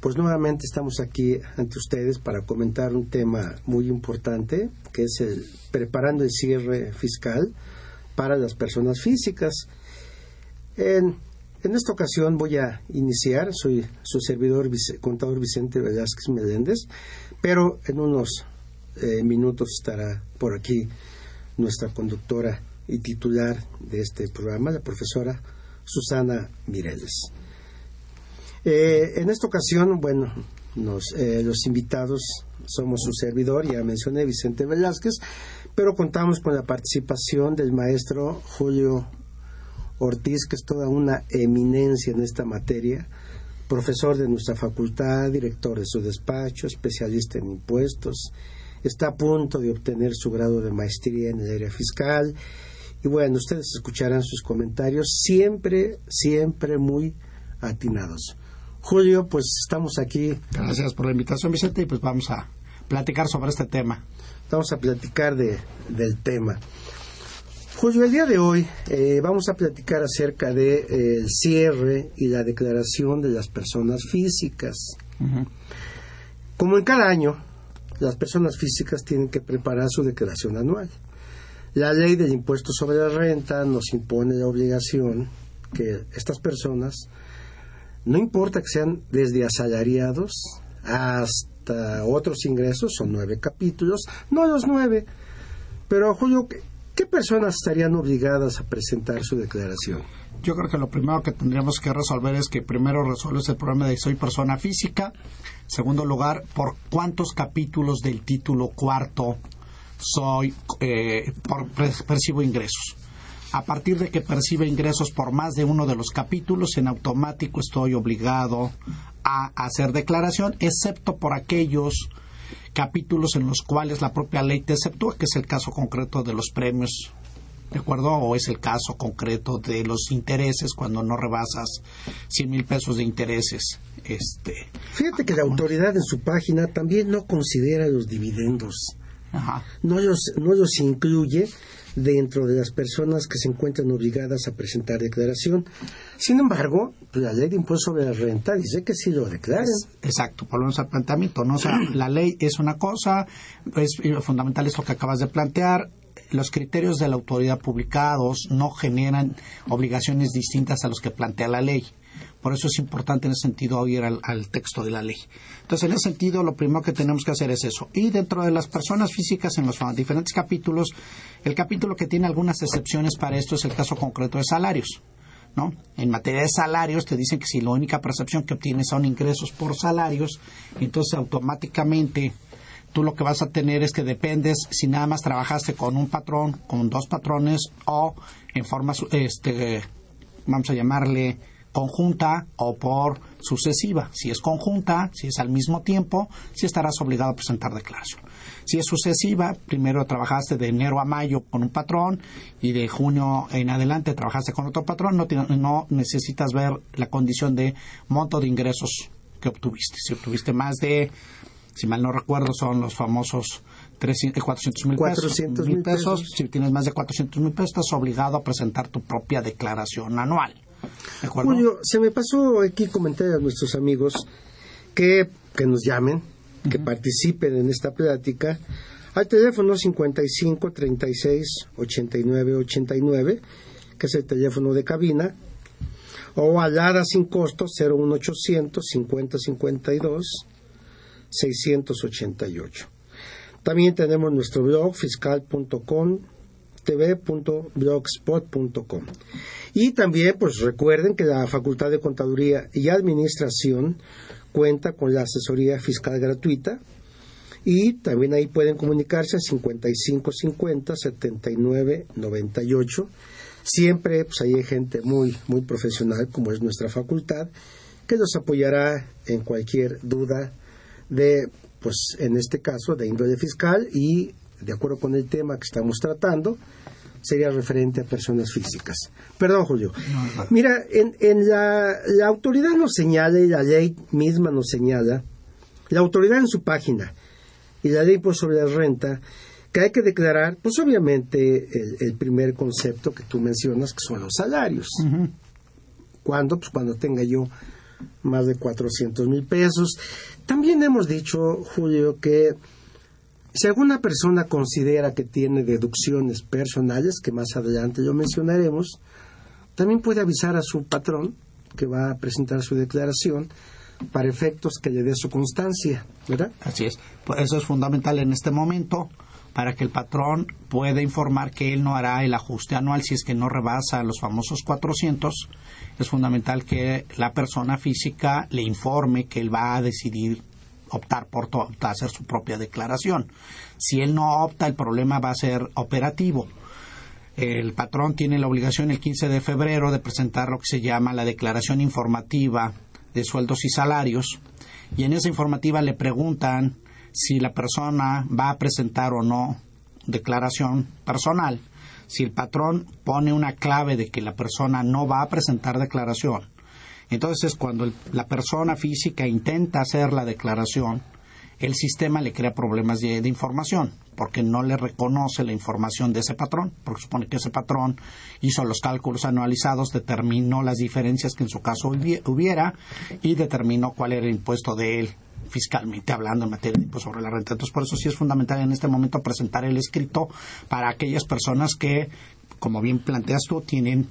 Pues nuevamente estamos aquí ante ustedes para comentar un tema muy importante, que es el preparando el cierre fiscal para las personas físicas. En, esta ocasión voy a iniciar, soy su servidor contador Vicente Velázquez Meléndez, pero en unos eh, minutos estará por aquí nuestra conductora y titular de este programa, la profesora Susana Mireles. Eh, en esta ocasión, bueno, eh, los invitados somos su servidor, ya mencioné Vicente Velázquez, pero contamos con la participación del maestro Julio Ortiz, que es toda una eminencia en esta materia, profesor de nuestra facultad, director de su despacho, especialista en impuestos, está a punto de obtener su grado de maestría en el área fiscal. Y bueno, ustedes escucharán sus comentarios siempre, siempre muy atinados. Julio, pues estamos aquí. Gracias por la invitación, Vicente, y pues vamos a platicar sobre este tema. Vamos a platicar de, del tema. Julio, el día de hoy eh, vamos a platicar acerca del de, eh, cierre y la declaración de las personas físicas. Como en cada año, las personas físicas tienen que preparar su declaración anual. La ley del impuesto sobre la renta nos impone la obligación que estas personas no importa que sean desde asalariados hasta otros ingresos, son nueve capítulos, no los nueve, pero Julio, ¿qué, personas estarían obligadas a presentar su declaración? Yo creo que lo primero que tendríamos que resolver es que primero resuelves el problema de soy persona física, segundo lugar, por cuántos capítulos del título cuarto soy, eh, por, percibo ingresos a partir de que percibe ingresos por más de uno de los capítulos, en automático estoy obligado a hacer declaración, excepto por aquellos capítulos en los cuales la propia ley te exceptúa, que es el caso concreto de los premios, ¿de acuerdo? O es el caso concreto de los intereses cuando no rebasas 100 mil pesos de intereses. Este, Fíjate que la autoridad en su página también no considera los dividendos. No, los, no los incluye dentro de las personas que se encuentran obligadas a presentar declaración. Sin embargo, pues, la ley de impuesto sobre la renta dice que sí lo declaren. Exacto, volvemos al planteamiento. ¿no? O sea, la ley es una cosa, es fundamental es lo que acabas de plantear. Los criterios de la autoridad publicados no generan obligaciones distintas a los que plantea la ley. Por eso es importante en ese sentido oír al, texto de la ley. Entonces, en ese sentido, lo primero que tenemos que hacer es eso. Y dentro de las personas físicas, en los diferentes capítulos, el capítulo que tiene algunas excepciones para esto es el caso concreto de salarios. ¿No? En materia de salarios te dicen que si la única percepción que obtienes son ingresos por salarios, entonces automáticamente tú lo que vas a tener es que dependes si nada más trabajaste con un patrón, con dos patrones o en forma, este, vamos a llamarle conjunta o por sucesiva. Si es conjunta, si es al mismo tiempo, si estarás obligado a presentar declaración. Si es sucesiva, primero trabajaste de enero a mayo con un patrón y de junio en adelante trabajaste con otro patrón, no, no necesitas ver la condición de monto de ingresos que obtuviste. Si obtuviste más de, si mal no recuerdo, son los famosos 400 mil pesos, pesos. Si tienes más de 400 mil pesos, estás obligado a presentar tu propia declaración anual. Julio, se me pasó aquí comentar a nuestros amigos que, que nos llamen, que participen en esta plática al teléfono 55 36 89 89, que es el teléfono de cabina, o al ADA sin costo 01800 50 52 688. También tenemos nuestro blog fiscal.com tv.blogspot.com. Y también, pues recuerden que la Facultad de Contaduría y Administración cuenta con la asesoría fiscal gratuita y también ahí pueden comunicarse a 5550 7998. Siempre pues ahí hay gente muy muy profesional como es nuestra facultad que los apoyará en cualquier duda de pues en este caso de índole fiscal y de acuerdo con el tema que estamos tratando, sería referente a personas físicas. Perdón, Julio. Mira, en, en la, la, autoridad nos señala y la ley misma nos señala, la autoridad en su página y la ley pues, sobre la renta, que hay que declarar, pues obviamente el, primer concepto que tú mencionas, que son los salarios. ¿Cuándo? Pues cuando tenga yo más de 400 mil pesos. También hemos dicho, Julio, que si alguna persona considera que tiene deducciones personales, que más adelante lo mencionaremos, también puede avisar a su patrón que va a presentar su declaración para efectos que le dé su constancia, ¿verdad? Así es. Pues eso es fundamental en este momento para que el patrón pueda informar que él no hará el ajuste anual si es que no rebasa los famosos 400. Es fundamental que la persona física le informe que él va a decidir optar por hacer su propia declaración. Si él no opta, el problema va a ser operativo. El patrón tiene la obligación el 15 de febrero de presentar lo que se llama la declaración informativa de sueldos y salarios y en esa informativa le preguntan si la persona va a presentar o no declaración personal. Si el patrón pone una clave de que la persona no va a presentar declaración, entonces, cuando la persona física intenta hacer la declaración, el sistema le crea problemas de, información, porque no le reconoce la información de ese patrón, porque supone que ese patrón hizo los cálculos anualizados, determinó las diferencias que en su caso hubiera y determinó cuál era el impuesto de él fiscalmente hablando en materia de impuesto sobre la renta. Entonces, por eso sí es fundamental en este momento presentar el escrito para aquellas personas que, como bien planteas tú, tienen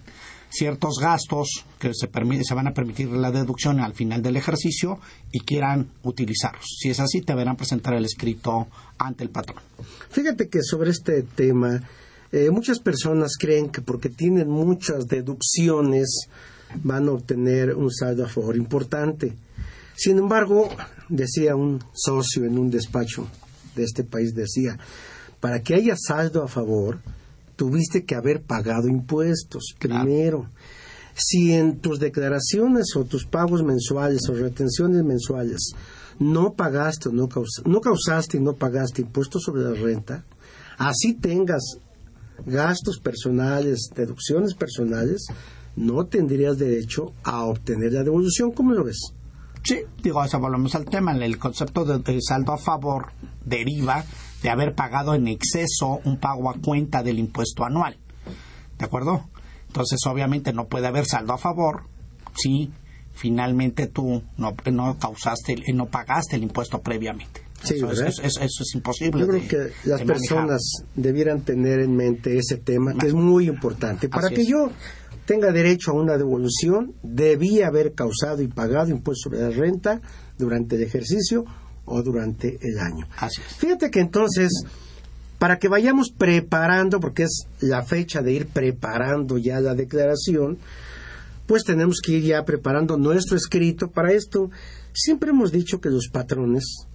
ciertos gastos que se, se van a permitir la deducción al final del ejercicio y quieran utilizarlos. Si es así, te verán presentar el escrito ante el patrón. Fíjate que sobre este tema, eh, muchas personas creen que porque tienen muchas deducciones van a obtener un saldo a favor importante. Sin embargo, decía un socio en un despacho de este país, decía, para que haya saldo a favor, tuviste que haber pagado impuestos primero. Si en tus declaraciones o tus pagos mensuales o retenciones mensuales no pagaste, no, no causaste y no pagaste impuestos sobre la renta, así tengas gastos personales, deducciones personales, no tendrías derecho a obtener la devolución. ¿Cómo lo ves? Sí, digo, eso volvemos al tema. El concepto de saldo a favor deriva de haber pagado en exceso un pago a cuenta del impuesto anual. ¿De acuerdo? Entonces, obviamente no puede haber saldo a favor si finalmente tú no, no causaste, no pagaste el impuesto previamente. Sí, eso, es, eso, es, imposible. Yo creo que las personas debieran tener en mente ese tema, que es muy importante. Para que yo tenga derecho a una devolución, debía haber causado y pagado impuesto sobre la renta durante el ejercicio o durante el año. Fíjate que entonces, para que vayamos preparando, porque es la fecha de ir preparando ya la declaración, pues tenemos que ir ya preparando nuestro escrito. Para esto, siempre hemos dicho que los patrones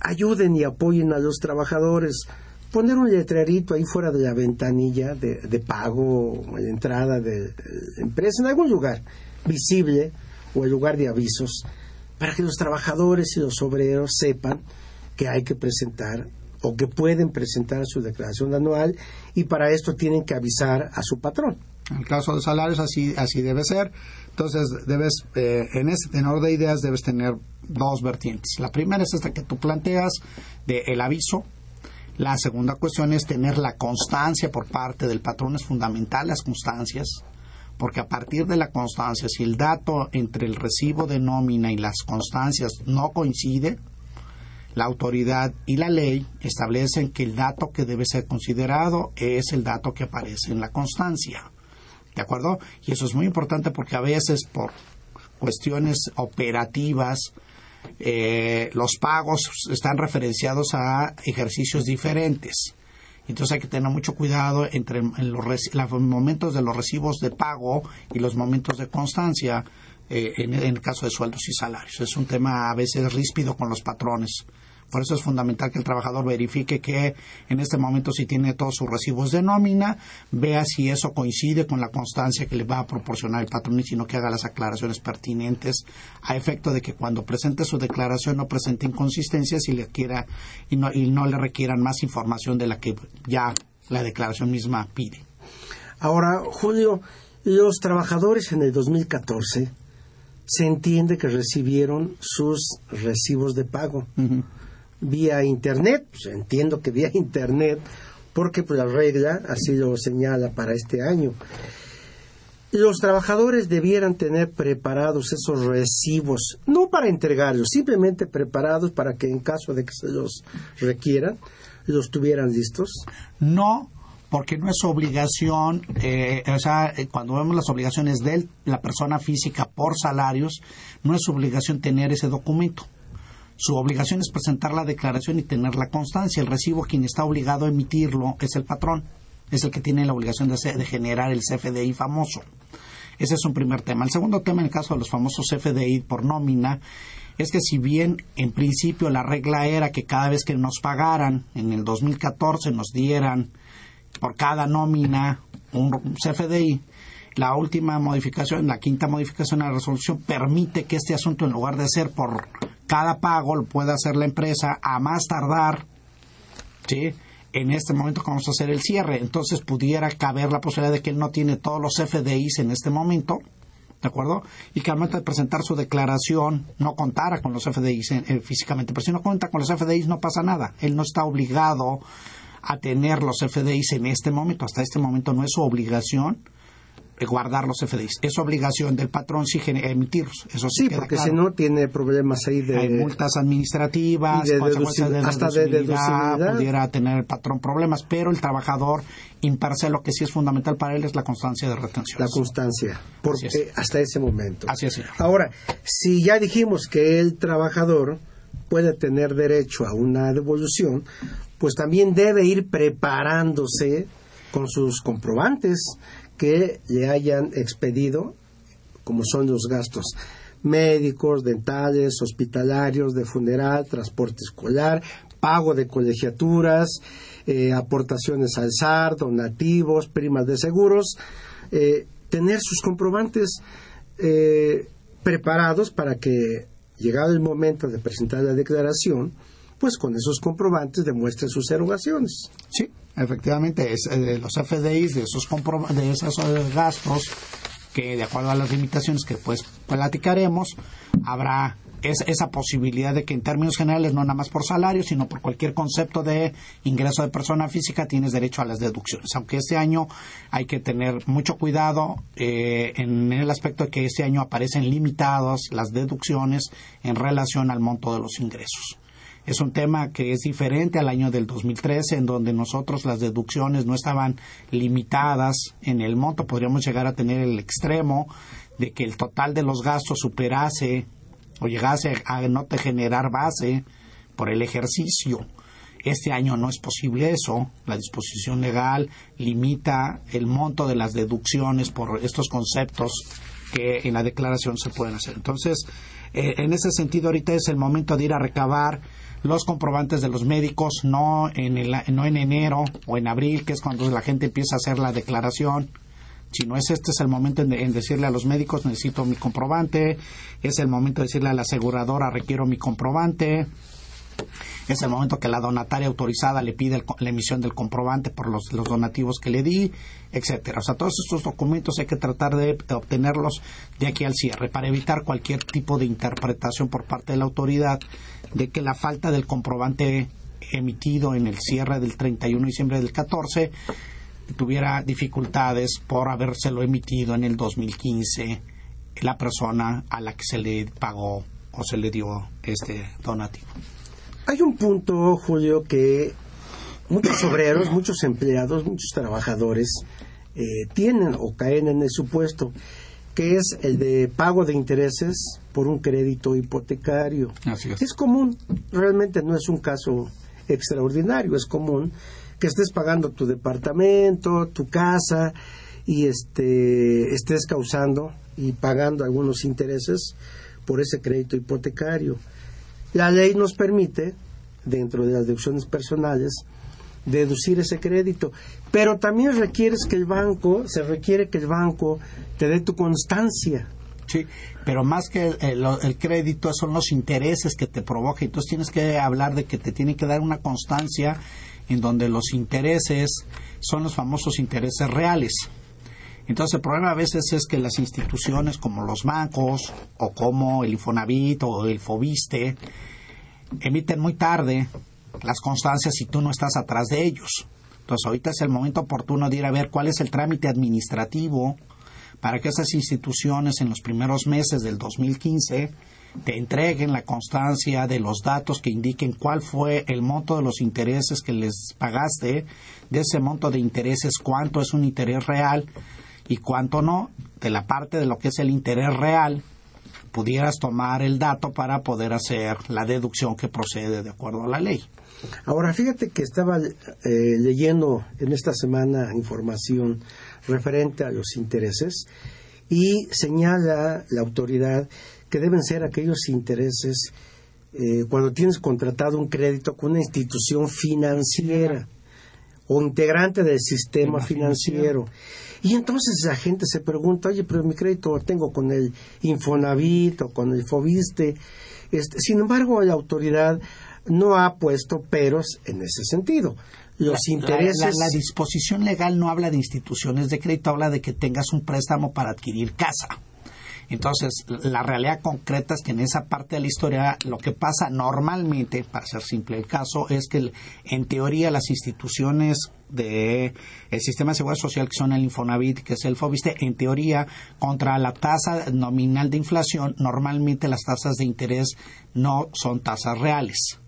ayuden y apoyen a los trabajadores. Poner un letrerito ahí fuera de la ventanilla de, de pago o de entrada de, de empresa, en algún lugar visible o el lugar de avisos, para que los trabajadores y los obreros sepan que hay que presentar o que pueden presentar su declaración anual y para esto tienen que avisar a su patrón. En el caso de salarios así, así debe ser. Entonces, debes, eh, en ese tenor de ideas debes tener dos vertientes. La primera es esta que tú planteas de el aviso. La segunda cuestión es tener la constancia por parte del patrón. Es fundamental las constancias porque a partir de la constancia, si el dato entre el recibo de nómina y las constancias no coincide, la autoridad y la ley establecen que el dato que debe ser considerado es el dato que aparece en la constancia. ¿De acuerdo? Y eso es muy importante porque a veces por cuestiones operativas eh, los pagos están referenciados a ejercicios diferentes. Entonces hay que tener mucho cuidado entre los, momentos de los recibos de pago y los momentos de constancia eh, en, el caso de sueldos y salarios. Es un tema a veces ríspido con los patrones Por eso es fundamental que el trabajador verifique que en este momento si tiene todos sus recibos de nómina, vea si eso coincide con la constancia que le va a proporcionar el patrón y si no que haga las aclaraciones pertinentes a efecto de que cuando presente su declaración no presente inconsistencias y le quiera y no, y no le requieran más información de la que ya la declaración misma pide. Ahora, Julio, los trabajadores en el 2014 se entiende que recibieron sus recibos de pago vía internet, pues entiendo que vía internet, porque pues, la regla así lo señala para este año. Los trabajadores debieran tener preparados esos recibos, no para entregarlos, simplemente preparados para que en caso de que se los requieran, los tuvieran listos. No, porque no es obligación, eh, o sea, eh, cuando vemos las obligaciones de la persona física por salarios, no es obligación tener ese documento. Su obligación es presentar la declaración y tener la constancia. El recibo, quien está obligado a emitirlo, es el patrón. Es el que tiene la obligación de, generar el CFDI famoso. Ese es un primer tema. El segundo tema, en el caso de los famosos CFDI por nómina, es que si bien en principio la regla era que cada vez que nos pagaran, en el 2014 nos dieran por cada nómina un CFDI, la última modificación, la quinta modificación a la resolución permite que este asunto, en lugar de ser por cada pago, lo pueda hacer la empresa a más tardar, ¿sí? En este momento que vamos a hacer el cierre. Entonces pudiera caber la posibilidad de que él no tiene todos los FDIs en este momento, ¿de acuerdo? Y que al momento de presentar su declaración no contara con los FDIs eh, físicamente. Pero si no cuenta con los FDIs no pasa nada. Él no está obligado a tener los FDIs en este momento. Hasta este momento no es su obligación guardar los FDIs. Es obligación del patrón si emitirlos. Eso sí, porque si no tiene problemas ahí de... Hay multas administrativas, de consecuencias de hasta de deducibilidad. Pudiera tener el patrón problemas, pero el trabajador imparcial lo que sí es fundamental para él es la constancia de retención. La constancia, porque hasta ese momento. Así es. Ahora, si ya dijimos que el trabajador puede tener derecho a una devolución, pues también debe ir preparándose con sus comprobantes que le hayan expedido, como son los gastos médicos, dentales, hospitalarios, de funeral, transporte escolar, pago de colegiaturas, eh, aportaciones al SAR, donativos, primas de seguros, eh, tener sus comprobantes eh, preparados para que, llegado el momento de presentar la declaración, pues con esos comprobantes demuestre sus erogaciones. Sí, efectivamente, es, eh, los FDIs de esos, de esos eh, gastos que de acuerdo a las limitaciones que pues platicaremos, habrá esa posibilidad de que en términos generales, no nada más por salario, sino por cualquier concepto de ingreso de persona física, tienes derecho a las deducciones. Aunque este año hay que tener mucho cuidado eh, en el aspecto de que este año aparecen limitadas las deducciones en relación al monto de los ingresos. Es un tema que es diferente al año del 2013, en donde nosotros las deducciones no estaban limitadas en el monto. Podríamos llegar a tener el extremo de que el total de los gastos superase o llegase a no te generar base por el ejercicio. Este año no es posible eso. La disposición legal limita el monto de las deducciones por estos conceptos que en la declaración se pueden hacer. Entonces, eh, en ese sentido, ahorita es el momento de ir a recabar los comprobantes de los médicos, no en, el, no en enero o en abril, que es cuando la gente empieza a hacer la declaración, sino es este es el momento en, decirle a los médicos necesito mi comprobante, es el momento de decirle a la aseguradora requiero mi comprobante, es el momento que la donataria autorizada le pide la emisión del comprobante por los, donativos que le di, etcétera. O sea, todos estos documentos hay que tratar de, obtenerlos de aquí al cierre para evitar cualquier tipo de interpretación por parte de la autoridad de que la falta del comprobante emitido en el cierre del 31 de diciembre del 14 tuviera dificultades por habérselo emitido en el 2015 la persona a la que se le pagó o se le dio este donativo. Hay un punto, Julio, que muchos obreros, muchos empleados, muchos trabajadores eh, tienen o caen en el supuesto que es el de pago de intereses por un crédito hipotecario. es. común, realmente no es un caso extraordinario, es común que estés pagando tu departamento, tu casa y este estés causando y pagando algunos intereses por ese crédito hipotecario. La ley nos permite dentro de las deducciones personales, deducir ese crédito. Pero también requieres que el banco, se requiere que el banco te dé tu constancia. Sí, pero más que el, el, crédito son los intereses que te provoca. Entonces tienes que hablar de que te tiene que dar una constancia en donde los intereses son los famosos intereses reales. Entonces el problema a veces es que las instituciones como los bancos o como el Infonavit o el Fobiste emiten muy tarde las constancias si tú no estás atrás de ellos. Entonces ahorita es el momento oportuno de ir a ver cuál es el trámite administrativo para que esas instituciones en los primeros meses del 2015 te entreguen la constancia de los datos que indiquen cuál fue el monto de los intereses que les pagaste, de ese monto de intereses cuánto es un interés real y cuánto no, de la parte de lo que es el interés real, pudieras tomar el dato para poder hacer la deducción que procede de acuerdo a la ley. Ahora, fíjate que estaba eh, leyendo en esta semana información referente a los intereses y señala la autoridad que deben ser aquellos intereses eh, cuando tienes contratado un crédito con una institución financiera o integrante del sistema financiero. Y entonces la gente se pregunta, oye, pero mi crédito lo tengo con el Infonavit o con el Fobiste. Este, sin embargo, la autoridad no ha puesto peros en ese sentido. Los intereses. La, disposición legal no habla de instituciones de crédito, habla de que tengas un préstamo para adquirir casa. Entonces, la realidad concreta es que en esa parte de la historia lo que pasa normalmente, para ser simple el caso, es que en teoría las instituciones del el sistema de seguridad social que son el Infonavit, que es el Fobiste, en teoría contra la tasa nominal de inflación, normalmente las tasas de interés no son tasas reales.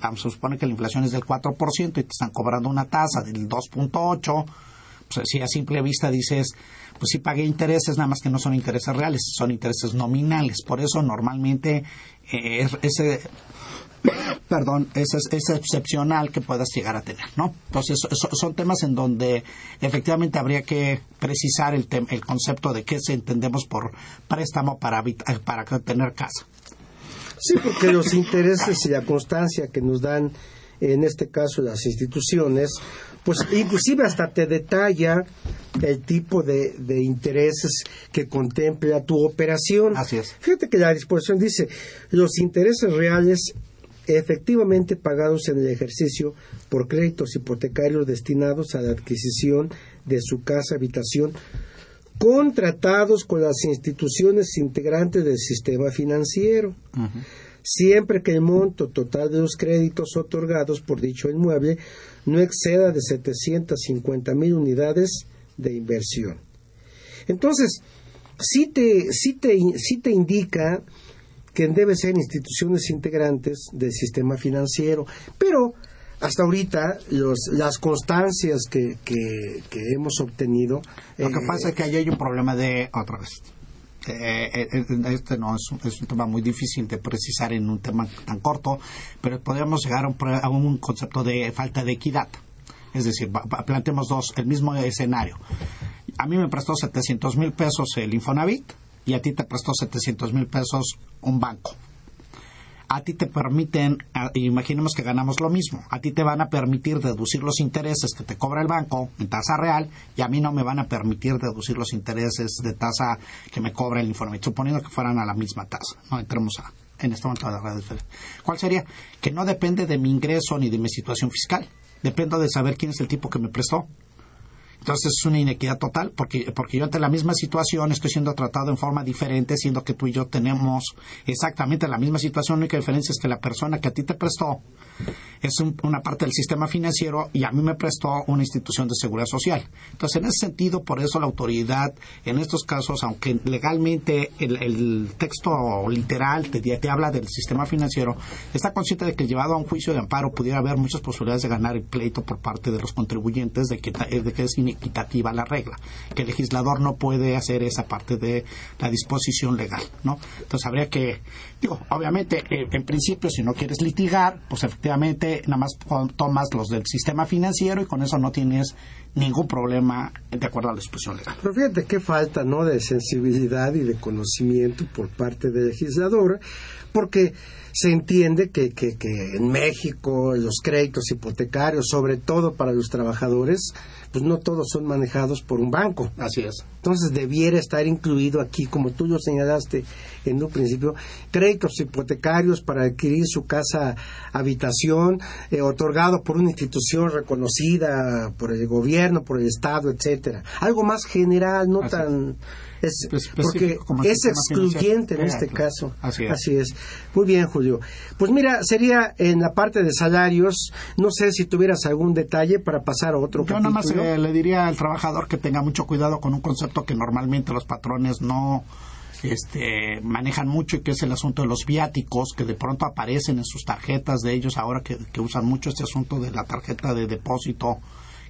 Vamos a suponer que la inflación es del 4% y te están cobrando una tasa del 2.8%, pues si a simple vista dices, pues sí pagué intereses, nada más que no son intereses reales, son intereses nominales. Por eso normalmente eh, ese perdón, es, es, excepcional que puedas llegar a tener, ¿no? Entonces, son temas en donde efectivamente habría que precisar el, el concepto de qué se entendemos por préstamo para, para tener casa. Sí, porque los intereses y la constancia que nos dan, en este caso, las instituciones, pues inclusive hasta te detalla el tipo de, intereses que contempla tu operación. Así es. Fíjate que la disposición dice, los intereses reales efectivamente pagados en el ejercicio por créditos hipotecarios destinados a la adquisición de su casa habitación contratados con las instituciones integrantes del sistema financiero siempre que el monto total de los créditos otorgados por dicho inmueble no exceda de 750 mil unidades de inversión. Entonces, sí te, sí te, sí te indica que deben ser instituciones integrantes del sistema financiero, pero hasta ahorita los, las constancias que, que, hemos obtenido... Lo que eh, pasa es que ahí hay un problema de, otra vez, eh, eh, este no es, un tema muy difícil de precisar en un tema tan corto, pero podríamos llegar a un, concepto de falta de equidad. Es decir, planteemos dos, el mismo escenario. A mí me prestó 700 mil pesos el Infonavit y a ti te prestó 700 mil pesos un banco a ti te permiten, imaginemos que ganamos lo mismo, a ti te van a permitir deducir los intereses que te cobra el banco en tasa real y a mí no me van a permitir deducir los intereses de tasa que me cobra el informe, suponiendo que fueran a la misma tasa. No entremos a, en este momento a la red ¿Cuál sería? Que no depende de mi ingreso ni de mi situación fiscal. Dependo de saber quién es el tipo que me prestó. Entonces es una inequidad total porque, porque yo ante la misma situación estoy siendo tratado en forma diferente, siendo que tú y yo tenemos exactamente la misma situación. La única diferencia es que la persona que a ti te prestó es una parte del sistema financiero y a mí me prestó una institución de seguridad social. Entonces, en ese sentido, por eso la autoridad, en estos casos, aunque legalmente el, texto literal te, te, habla del sistema financiero, está consciente de que llevado a un juicio de amparo pudiera haber muchas posibilidades de ganar el pleito por parte de los contribuyentes de que, de que es inequitativa la regla, que el legislador no puede hacer esa parte de la disposición legal, ¿no? Entonces, habría que, digo, obviamente, eh, en principio, si no quieres litigar, pues efectivamente nada más tomas los del sistema financiero y con eso no tienes ningún problema de acuerdo a la disposición legal. Pero fíjate qué falta, ¿no?, de sensibilidad y de conocimiento por parte del legislador, porque se entiende que, que, que en México los créditos hipotecarios, sobre todo para los trabajadores, pues no todos son manejados por un banco. Así es. Entonces debiera estar incluido aquí, como tú lo señalaste en un principio, créditos hipotecarios para adquirir su casa habitación, eh, otorgado por una institución reconocida por el gobierno, por el Estado, etcétera. Algo más general, no tan es, porque es excluyente en este caso. Así es. Así es. Muy bien, Julio. Pues mira, sería en la parte de salarios, no sé si tuvieras algún detalle para pasar a otro Yo nada más eh, le diría al trabajador que tenga mucho cuidado con un concepto que normalmente los patrones no este, manejan mucho y que es el asunto de los viáticos que de pronto aparecen en sus tarjetas de ellos ahora que usan mucho este asunto de la tarjeta de depósito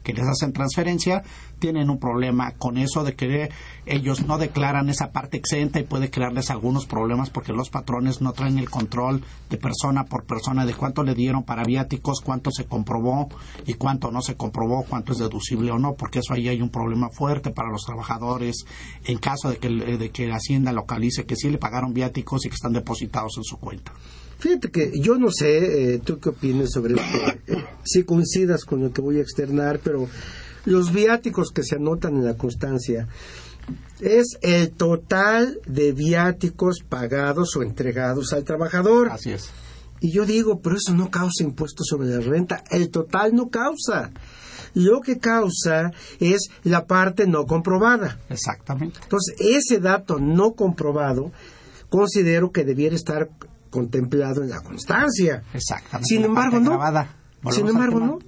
que les hacen transferencia tienen un problema con eso de que ellos no declaran esa parte exenta y puede crearles algunos problemas porque los patrones no traen el control de persona por persona de cuánto le dieron para viáticos, cuánto se comprobó y cuánto no se comprobó, cuánto es deducible o no, porque eso ahí hay un problema fuerte para los trabajadores en caso de que, de que la Hacienda localice que sí le pagaron viáticos y que están depositados en su cuenta. Fíjate que yo no sé, eh, tú qué opinas sobre esto, si coincidas con lo que voy a externar, pero los viáticos que se anotan en la constancia es el total de viáticos pagados o entregados al trabajador. Así es. Y yo digo, pero eso no causa impuestos sobre la renta. El total no causa. Lo que causa es la parte no comprobada. Exactamente. Entonces, ese dato no comprobado considero que debiera estar contemplado en la constancia. Exactamente. Sin embargo, no. Sin embargo, no.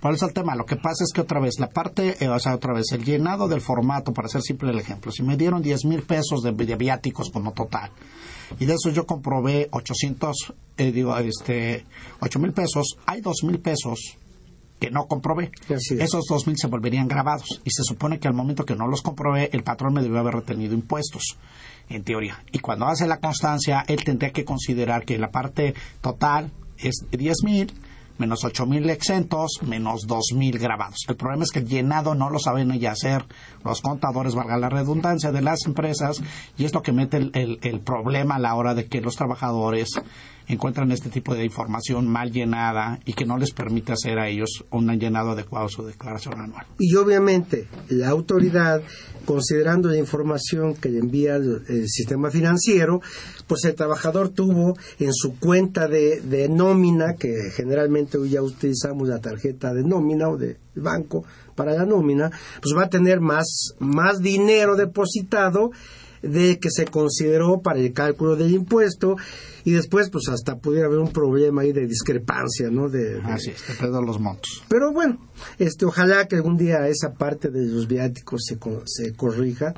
Por eso el tema, lo que pasa es que otra vez, la parte, eh, o sea, otra vez, el llenado del formato, para hacer simple el ejemplo, si me dieron 10 mil pesos de, viáticos como total, y de eso yo comprobé 800, eh, digo, este, 8 mil pesos, hay 2 mil pesos que no comprobé. Esos dos mil se volverían grabados y se supone que al momento que no los comprobé, el patrón me debió haber retenido impuestos en teoría. Y cuando hace la constancia, él tendría que considerar que la parte total es diez mil menos ocho mil exentos, menos dos mil grabados. El problema es que el llenado no lo saben ya hacer los contadores, valga la redundancia, de las empresas, y es lo que mete el, el problema a la hora de que los trabajadores encuentran este tipo de información mal llenada y que no les permite hacer a ellos un llenado adecuado a su declaración anual. Y obviamente la autoridad, considerando la información que le envía el, sistema financiero, pues el trabajador tuvo en su cuenta de, nómina, que generalmente hoy ya utilizamos la tarjeta de nómina o de banco para la nómina, pues va a tener más, más dinero depositado de que se consideró para el cálculo del impuesto y después pues hasta pudiera haber un problema ahí de discrepancia, ¿no? De, Así es, de los montos. Pero bueno, este, ojalá que algún día esa parte de los viáticos se, se corrija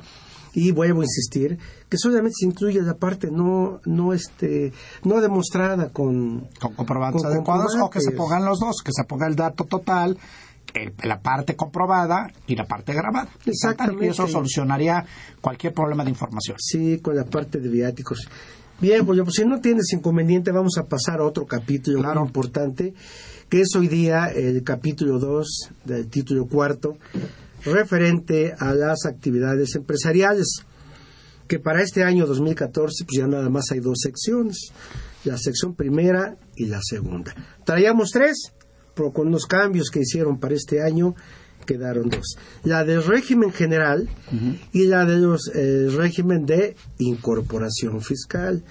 y vuelvo a insistir que solamente se incluye la parte no no este no demostrada con con comprobantes adecuados o que se pongan los dos que se ponga el dato total la parte comprobada y la parte grabada. Exactamente. Y eso solucionaría cualquier problema de información. Sí, con la parte de viáticos. Bien, pues, pues si no tienes inconveniente, vamos a pasar a otro capítulo claro. importante, que es hoy día el capítulo 2 del título cuarto, referente a las actividades empresariales, que para este año 2014 pues ya nada más hay dos secciones, la sección primera y la segunda. Traíamos tres, pero con los cambios que hicieron para este año quedaron dos. La del régimen general y la del eh, régimen de incorporación fiscal.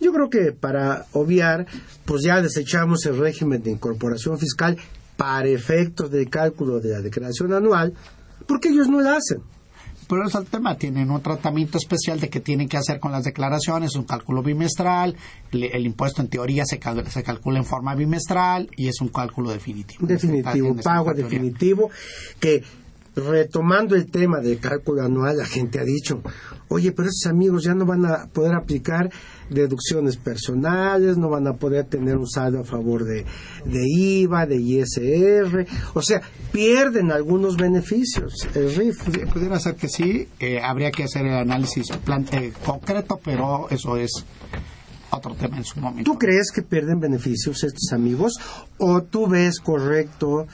Yo creo que para obviar, pues ya desechamos el régimen de incorporación fiscal para efectos del cálculo de la declaración anual, porque ellos no la hacen. Pero es el tema, tienen un tratamiento especial de que tienen que hacer con las declaraciones, un cálculo bimestral, el, impuesto en teoría se, se, calcula en forma bimestral y es un cálculo definitivo. Definitivo, pago definitivo, que retomando el tema del cálculo anual, la gente ha dicho, oye, pero esos amigos ya no van a poder aplicar deducciones personales, no van a poder tener un saldo a favor de, de IVA, de ISR, o sea, pierden algunos beneficios. El RIF. Pudiera ser que sí, eh, habría que hacer el análisis eh, concreto, pero eso es otro tema en su momento. ¿Tú crees que pierden beneficios estos amigos o tú ves correcto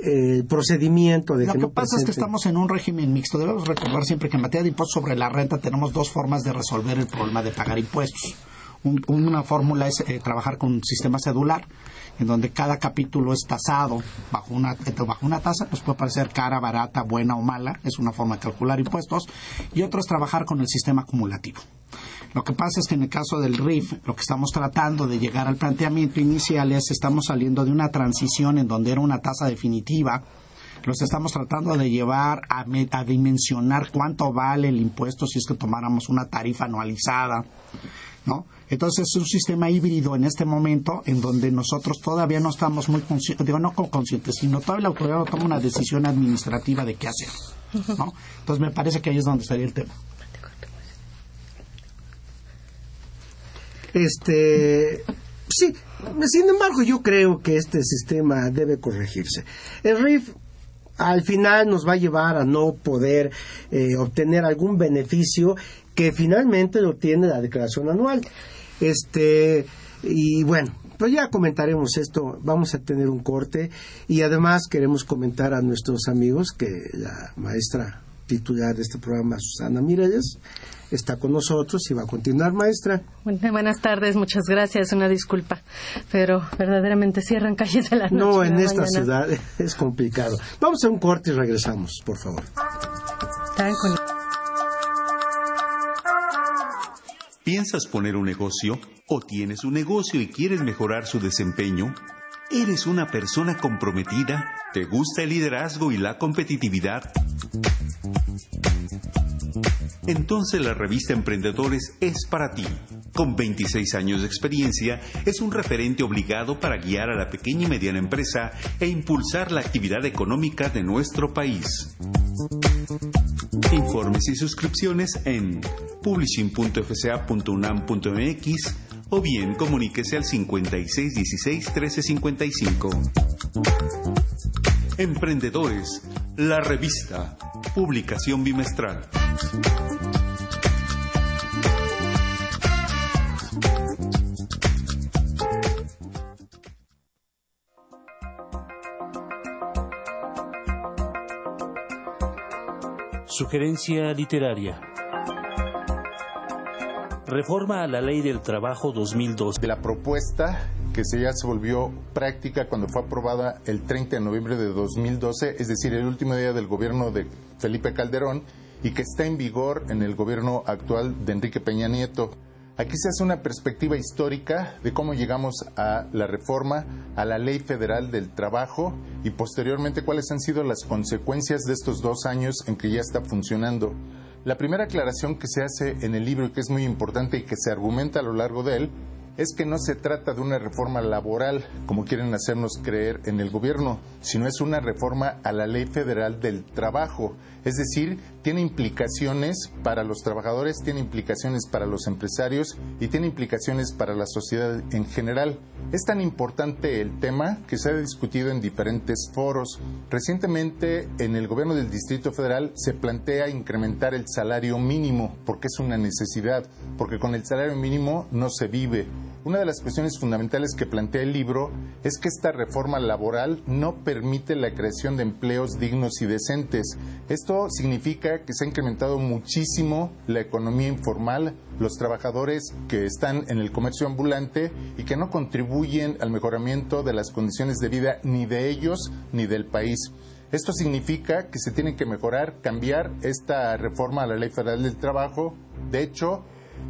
el procedimiento de Lo que, que no pasa es que estamos en un régimen mixto. Debemos recordar siempre que en materia de impuestos sobre la renta tenemos dos formas de resolver el problema de pagar impuestos. Un- una fórmula es eh, trabajar con un sistema cedular, en donde cada capítulo es tasado bajo una, eh, bajo una tasa, pues puede parecer cara, barata, buena o mala, es una forma de calcular impuestos, y otro es trabajar con el sistema acumulativo. Lo que pasa es que en el caso del RIF, lo que estamos tratando de llegar al planteamiento inicial es estamos saliendo de una transición en donde era una tasa definitiva, los estamos tratando de llevar a, a dimensionar cuánto vale el impuesto si es que tomáramos una tarifa anualizada, ¿no? Entonces es un sistema híbrido en este momento en donde nosotros todavía no estamos muy conscientes, digo no conscientes, sino todavía la autoridad no toma una decisión administrativa de qué hacer, ¿no? Entonces me parece que ahí es donde estaría el tema. Este, sí, sin embargo, yo creo que este sistema debe corregirse. El RIF al final nos va a llevar a no poder eh, obtener algún beneficio que finalmente lo tiene la declaración anual. Este, y bueno, pues ya comentaremos esto, vamos a tener un corte y además queremos comentar a nuestros amigos que la maestra titular de este programa, Susana Miralles, está con nosotros y va a continuar, maestra. Bueno, Buenas tardes, muchas gracias. Una disculpa, pero verdaderamente cierran calles de la noche. No, en esta mañana. ciudad es complicado. Vamos a un corte y regresamos, por favor. Están con- ¿Piensas poner un negocio? ¿O tienes un negocio y quieres mejorar su desempeño? ¿Eres una persona comprometida? ¿Te gusta el liderazgo y la competitividad? Entonces la revista Emprendedores es para ti. Con 26 años de experiencia, es un referente obligado para guiar a la pequeña y mediana empresa e impulsar la actividad económica de nuestro país. Informes y suscripciones en publishing.fca.unam.mx o bien comuníquese al 5616-1355. Emprendedores, la revista, publicación bimestral. Sugerencia literaria. Reforma a la Ley del Trabajo 2002. de la propuesta que se ya se volvió práctica cuando fue aprobada el 30 de noviembre de 2012, es decir, el último día del gobierno de Felipe Calderón y que está en vigor en el gobierno actual de Enrique Peña Nieto. Aquí se hace una perspectiva histórica de cómo llegamos a la reforma, a la Ley Federal del Trabajo y posteriormente cuáles han sido las consecuencias de estos dos años en que ya está funcionando. La primera aclaración que se hace en el libro que es muy importante y que se argumenta a lo largo de él es que no se trata de una reforma laboral, como quieren hacernos creer en el gobierno, sino es una reforma a la ley federal del trabajo. Es decir, tiene implicaciones para los trabajadores, tiene implicaciones para los empresarios y tiene implicaciones para la sociedad en general. Es tan importante el tema que se ha discutido en diferentes foros. Recientemente, en el gobierno del Distrito Federal se plantea incrementar el salario mínimo, porque es una necesidad, porque con el salario mínimo no se vive. Una de las cuestiones fundamentales que plantea el libro es que esta reforma laboral no permite la creación de empleos dignos y decentes. Esto significa que se ha incrementado muchísimo la economía informal, los trabajadores que están en el comercio ambulante y que no contribuyen al mejoramiento de las condiciones de vida ni de ellos ni del país. Esto significa que se tiene que mejorar, cambiar esta reforma a la Ley Federal del Trabajo. De hecho,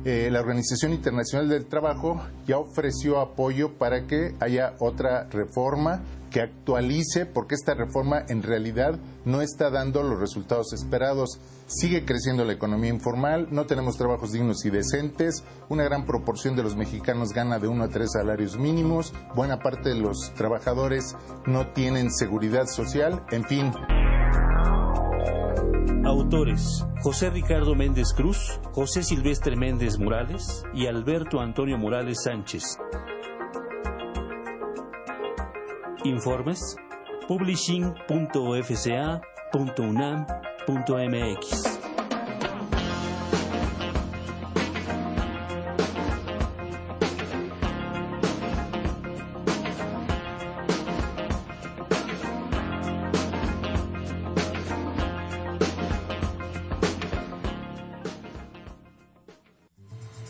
eh, la Organización Internacional del Trabajo ya ofreció apoyo para que haya otra reforma que actualice, porque esta reforma en realidad no está dando los resultados esperados. Sigue creciendo la economía informal, no tenemos trabajos dignos y decentes, una gran proporción de los mexicanos gana de uno a tres salarios mínimos, buena parte de los trabajadores no tienen seguridad social, en fin, Autores: José Ricardo Méndez Cruz, José Silvestre Méndez Morales y Alberto Antonio Morales Sánchez. Informes: publishing.fca.unam.mx.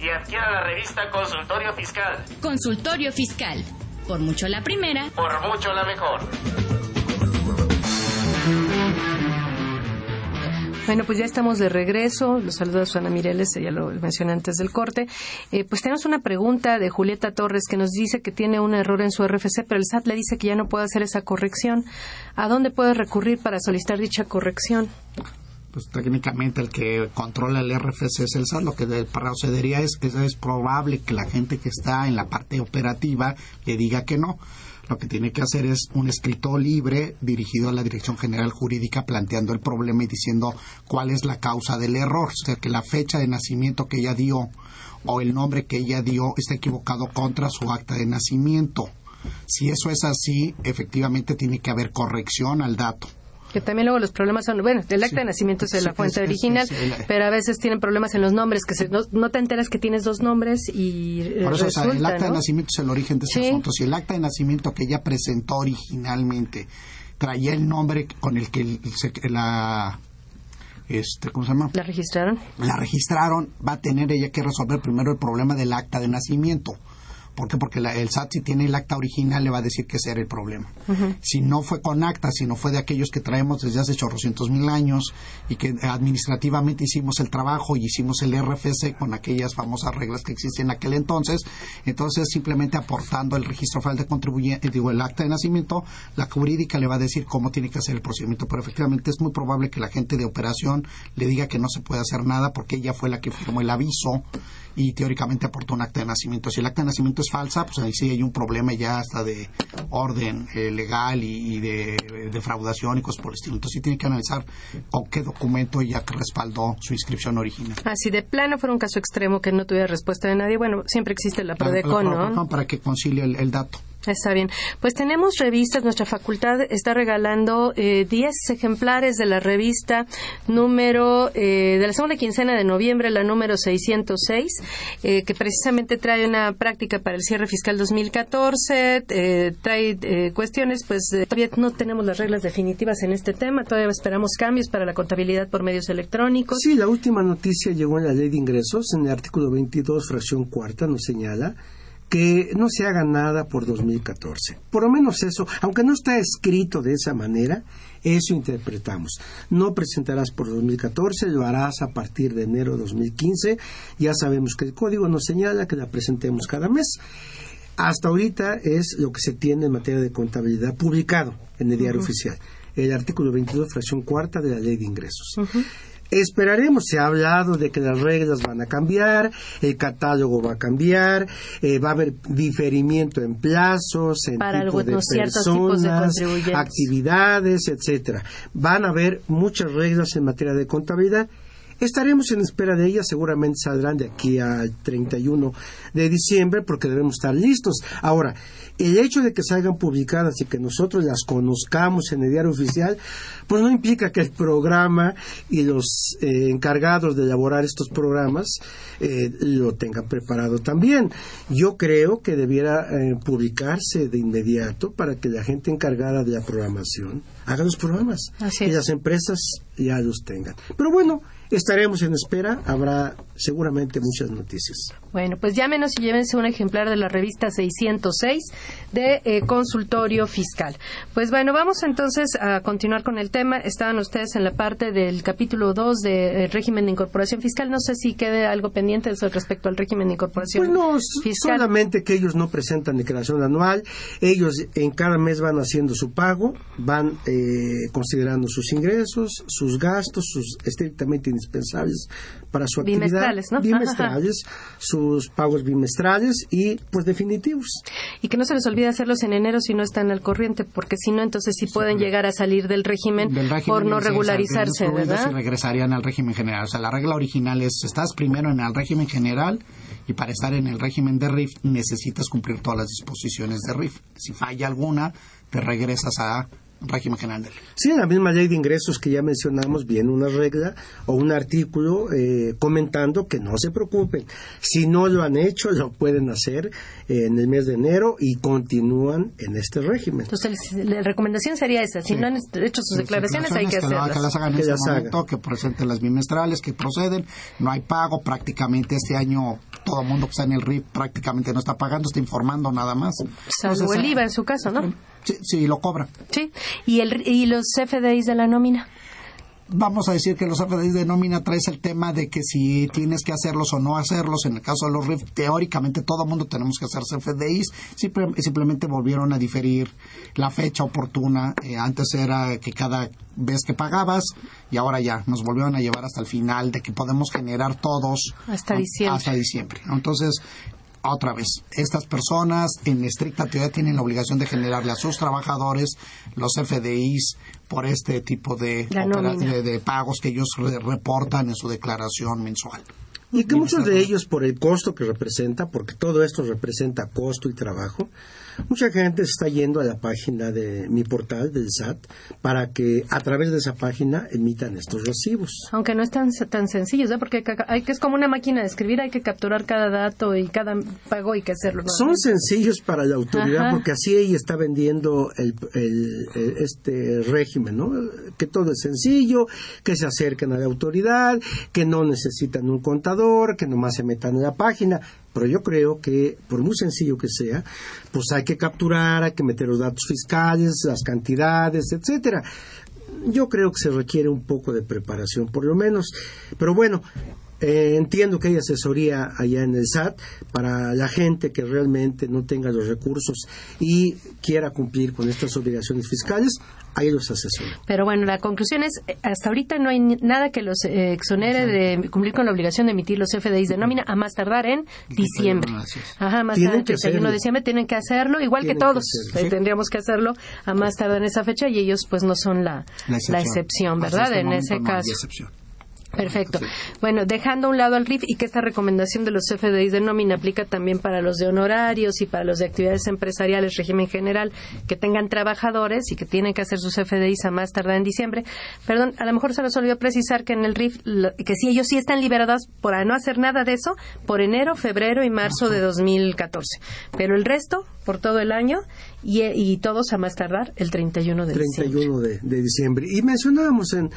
y adquiera la revista Consultorio Fiscal. Consultorio Fiscal. Por mucho la primera. Por mucho la mejor. Bueno, pues ya estamos de regreso. Los saludos a Susana Mireles, ya lo mencioné antes del corte. Eh, pues tenemos una pregunta de Julieta Torres que nos dice que tiene un error en su RFC, pero el SAT le dice que ya no puede hacer esa corrección. ¿A dónde puede recurrir para solicitar dicha corrección? Pues técnicamente el que controla el RFC es el SAT. Lo que procedería es que es probable que la gente que está en la parte operativa le diga que no. Lo que tiene que hacer es un escrito libre dirigido a la Dirección General Jurídica planteando el problema y diciendo cuál es la causa del error. O sea, que la fecha de nacimiento que ella dio o el nombre que ella dio está equivocado contra su acta de nacimiento. Si eso es así, efectivamente tiene que haber corrección al dato. Que también luego los problemas son, bueno, el acta de nacimiento es la fuente original, pero a veces tienen problemas en los nombres, que no, te enteras que tienes dos nombres y eh, Por eso, el acta de nacimiento es el origen de ese asunto. Si el acta de nacimiento que ella presentó originalmente traía el nombre con el que la este, ¿cómo se llama? La registraron. La registraron, va a tener ella que resolver primero el problema del acta de nacimiento. ¿Por qué? Porque el SAT si tiene el acta original le va a decir que ese era el problema. Si no fue con acta, si no fue de aquellos que traemos desde hace chorrocientos mil años y que administrativamente hicimos el trabajo y hicimos el RFC con aquellas famosas reglas que existían en aquel entonces, entonces simplemente aportando el registro federal de contribuyente, digo, el acta de nacimiento, la jurídica le va a decir cómo tiene que hacer el procedimiento, pero efectivamente es muy probable que la gente de operación le diga que no se puede hacer nada porque ella fue la que firmó el aviso y teóricamente aportó un acta de nacimiento. Si el acta de nacimiento es falsa, pues ahí sí hay un problema ya hasta de orden eh, legal y, de defraudación y cosas por el estilo. Entonces sí tiene que analizar con qué documento ya respaldó su inscripción original. Así ah, de plano fuera un caso extremo que no tuviera respuesta de nadie, bueno, siempre existe la PRODECON, ¿no? Para que concilie el dato. Está bien. Pues tenemos revistas. Nuestra facultad está regalando 10 eh, ejemplares de la revista número eh, de la segunda quincena de noviembre, la número 606, eh, que precisamente trae una práctica para el cierre fiscal 2014. trae cuestiones, pues todavía no tenemos las reglas definitivas en este tema. Todavía esperamos cambios para la contabilidad por medios electrónicos. Sí, la última noticia llegó en la ley de ingresos. En el artículo 22, fracción cuarta, nos señala que no se haga nada por 2014. Por lo menos eso, aunque no está escrito de esa manera, eso interpretamos. No presentarás por 2014, lo harás a partir de enero de 2015. Ya sabemos que el código nos señala que la presentemos cada mes. Hasta ahorita es lo que se tiene en materia de contabilidad publicado en el diario oficial. El artículo 22, fracción cuarta de la ley de ingresos. Esperaremos, se ha hablado de que las reglas van a cambiar, el catálogo va a cambiar, eh, va a haber diferimiento en plazos, en tipo de personas, actividades, etcétera. Van a haber muchas reglas en materia de contabilidad. Estaremos en espera de ellas, seguramente saldrán de aquí al 31 de diciembre porque debemos estar listos. Ahora, el hecho de que salgan publicadas y que nosotros las conozcamos en el diario oficial, pues no implica que el programa y los eh, encargados de elaborar estos programas eh, lo tengan preparado también. Yo creo que debiera eh, publicarse de inmediato para que la gente encargada de la programación haga los programas y las empresas ya los tengan. Pero bueno, estaremos en espera, habrá seguramente muchas noticias. Bueno, pues llámenos y llévense un ejemplar de la revista 606 de eh, Consultorio Fiscal. Pues bueno, vamos entonces a continuar con el tema. Estaban ustedes en la parte del capítulo 2 del de, eh, régimen de incorporación fiscal. No sé si quede algo pendiente respecto al régimen de incorporación pues fiscal. Solamente que ellos no presentan declaración anual. Ellos en cada mes van haciendo su pago, van eh, considerando sus ingresos, sus gastos, sus estrictamente indispensables para su actividad. Bimestrales, ¿no? Bimestrales, sus pagos bimestrales y pues definitivos. Y que no se les olvide hacerlos en enero si no están al corriente, porque si no, entonces sí pueden llegar a salir del régimen, por no regularizarse, ¿verdad? Y regresarían al régimen general. O sea, la regla original es, estás primero en el régimen general y para estar en el régimen de RIF necesitas cumplir todas las disposiciones de RIF. Si falla alguna, te regresas a régimen general Sí, en la misma ley de ingresos que ya mencionamos viene una regla o un artículo eh, comentando que no se preocupen. Si no lo han hecho, lo pueden hacer en el mes de enero y continúan en este régimen. Entonces, la recomendación sería esa. Si no han hecho sus declaraciones, hay que hacerlas. Que las hagan en este momento, que presenten las bimestrales, que proceden. No hay pago. Prácticamente este año todo el mundo que está en el RIP prácticamente no está pagando, está informando nada más. Salvo el IVA en su caso, ¿no? Sí, lo cobra. Sí. ¿Y, el, ¿Y los FDIs de la nómina? Vamos a decir que los FDIs de nómina traes el tema de que si tienes que hacerlos o no hacerlos. En el caso de los RIF, teóricamente todo mundo tenemos que hacer FDIs. simplemente volvieron a diferir la fecha oportuna. Eh, antes era que cada vez que pagabas y ahora ya nos volvieron a llevar hasta el final de que podemos generar todos hasta diciembre. Hasta diciembre. Entonces, otra vez, estas personas en estricta teoría tienen la obligación de generarle a sus trabajadores los FDIs por este tipo de, de, pagos que ellos reportan en su declaración mensual. Y que muchos de ellos, por el costo que representa, porque todo esto representa costo y trabajo, mucha gente está yendo a la página de mi portal del SAT para que a través de esa página emitan estos recibos. Aunque no es tan, tan sencillo, ¿eh? porque hay que es como una máquina de escribir, hay que capturar cada dato y cada pago y que hacerlo. Son sencillos para la autoridad porque así ella está vendiendo el, este régimen, ¿no? Que todo es sencillo, que se acerquen a la autoridad, que no necesitan un contador que nomás se metan en la página. Pero yo creo que, por muy sencillo que sea, pues hay que capturar, hay que meter los datos fiscales, las cantidades, etcétera. Yo creo que se requiere un poco de preparación, por lo menos. Pero bueno, eh, entiendo que hay asesoría allá en el SAT para la gente que realmente no tenga los recursos y quiera cumplir con estas obligaciones fiscales. Ahí los asesoran. Pero bueno, la conclusión es, hasta ahorita no hay nada que los eh, exonere de cumplir con la obligación de emitir los FDIs de nómina a más tardar en diciembre. Ajá, más tardar en 31 de diciembre tienen que hacerlo, igual que todos. Eh, tendríamos que hacerlo a más tardar en esa fecha y ellos pues no son la, excepción, ¿verdad? en ese caso. Perfecto. Bueno, dejando a un lado al RIF y que esta recomendación de los FDIs de nómina aplica también para los de honorarios y para los de actividades empresariales, régimen general, que tengan trabajadores y que tienen que hacer sus FDIs a más tardar en diciembre. Perdón, a lo mejor se les olvidó precisar que en el RIF, que si ellos sí están liberados por no hacer nada de eso, por enero, febrero y marzo de 2014. Pero el resto, por todo el año, y, todos a más tardar el 31 de 31 diciembre. De, de diciembre. Y mencionábamos en,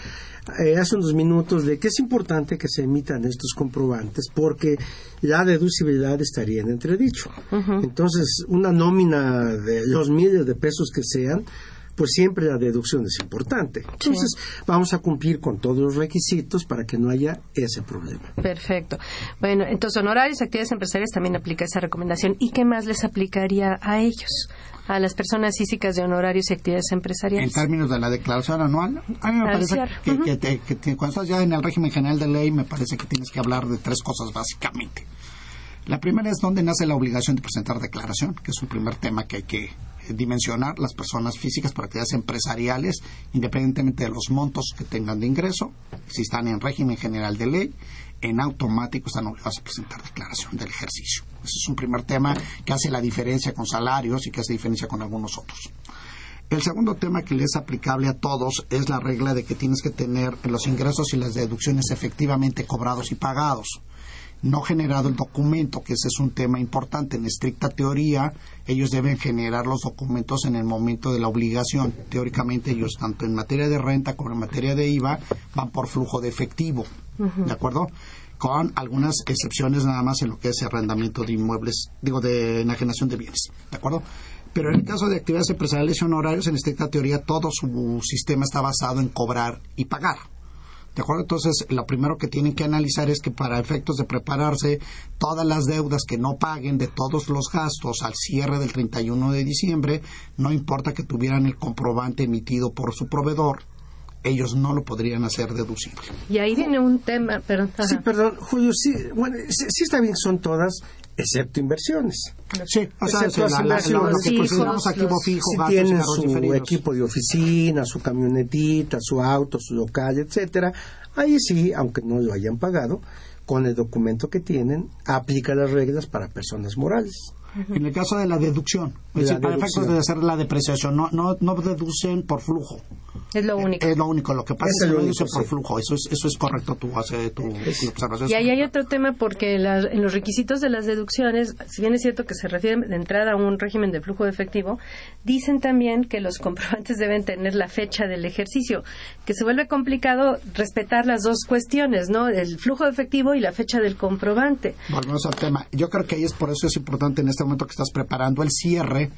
eh, hace unos minutos de que es importante que se emitan estos comprobantes porque la deducibilidad estaría en entredicho. Entonces, una nómina de los miles de pesos que sean, pues siempre la deducción es importante. Entonces, vamos a cumplir con todos los requisitos para que no haya ese problema. Perfecto. Bueno, entonces, honorarios, actividades empresariales también aplica esa recomendación. ¿Y qué más les aplicaría a ellos? a las personas físicas de honorarios y actividades empresariales. En términos de la declaración anual, a mí me parece que, cuando estás ya en el régimen general de ley, me parece que tienes que hablar de tres cosas básicamente. La primera es dónde nace la obligación de presentar declaración, que es un primer tema que hay que dimensionar las personas físicas para actividades empresariales, independientemente de los montos que tengan de ingreso, si están en régimen general de ley, en automático están obligados a presentar declaración del ejercicio. Ese es un primer tema que hace la diferencia con salarios y que hace diferencia con algunos otros. El segundo tema que le es aplicable a todos es la regla de que tienes que tener los ingresos y las deducciones efectivamente cobrados y pagados no generado el documento, que ese es un tema importante. En estricta teoría, ellos deben generar los documentos en el momento de la obligación. Teóricamente, ellos, tanto en materia de renta como en materia de IVA, van por flujo de efectivo. ¿De acuerdo? Con algunas excepciones nada más en lo que es arrendamiento de inmuebles, digo, de enajenación de bienes. ¿De acuerdo? Pero en el caso de actividades empresariales y honorarios, en estricta teoría, todo su sistema está basado en cobrar y pagar. ¿De acuerdo? Entonces, lo primero que tienen que analizar es que para efectos de prepararse, todas las deudas que no paguen de todos los gastos al cierre del 31 de diciembre, no importa que tuvieran el comprobante emitido por su proveedor, ellos no lo podrían hacer deducible. Y ahí viene un tema, perdón. Sí, perdón, Julio, sí, bueno, sí, está bien, son todas, excepto inversiones. Sí, o sea, Excepto las inversiones. lo que consideramos activo fijo, si gastos tienen su diferidos. equipo de oficina, su camionetita, su auto, su local, etcétera, ahí sí, aunque no lo hayan pagado, con el documento que tienen, aplica las reglas para personas morales. En el caso de la deducción, es La decir, para deducción. efectos de hacer la depreciación, no, no, no deducen por flujo. Es lo único. Es lo único. Lo que pasa Es es que lo deducen por sí. flujo. Eso es, eso es correcto, tu, hace tu, tu observación. Y ahí hay otro tema porque la- en los requisitos de las deducciones, si bien es cierto que se refiere de entrada a un régimen de flujo de efectivo, dicen también que los comprobantes deben tener la fecha del ejercicio, que se vuelve complicado respetar las dos cuestiones, ¿no? El flujo de efectivo y la fecha del comprobante. Volvemos al tema. Yo creo que ahí es por eso es importante en este momento que estás preparando el cierre,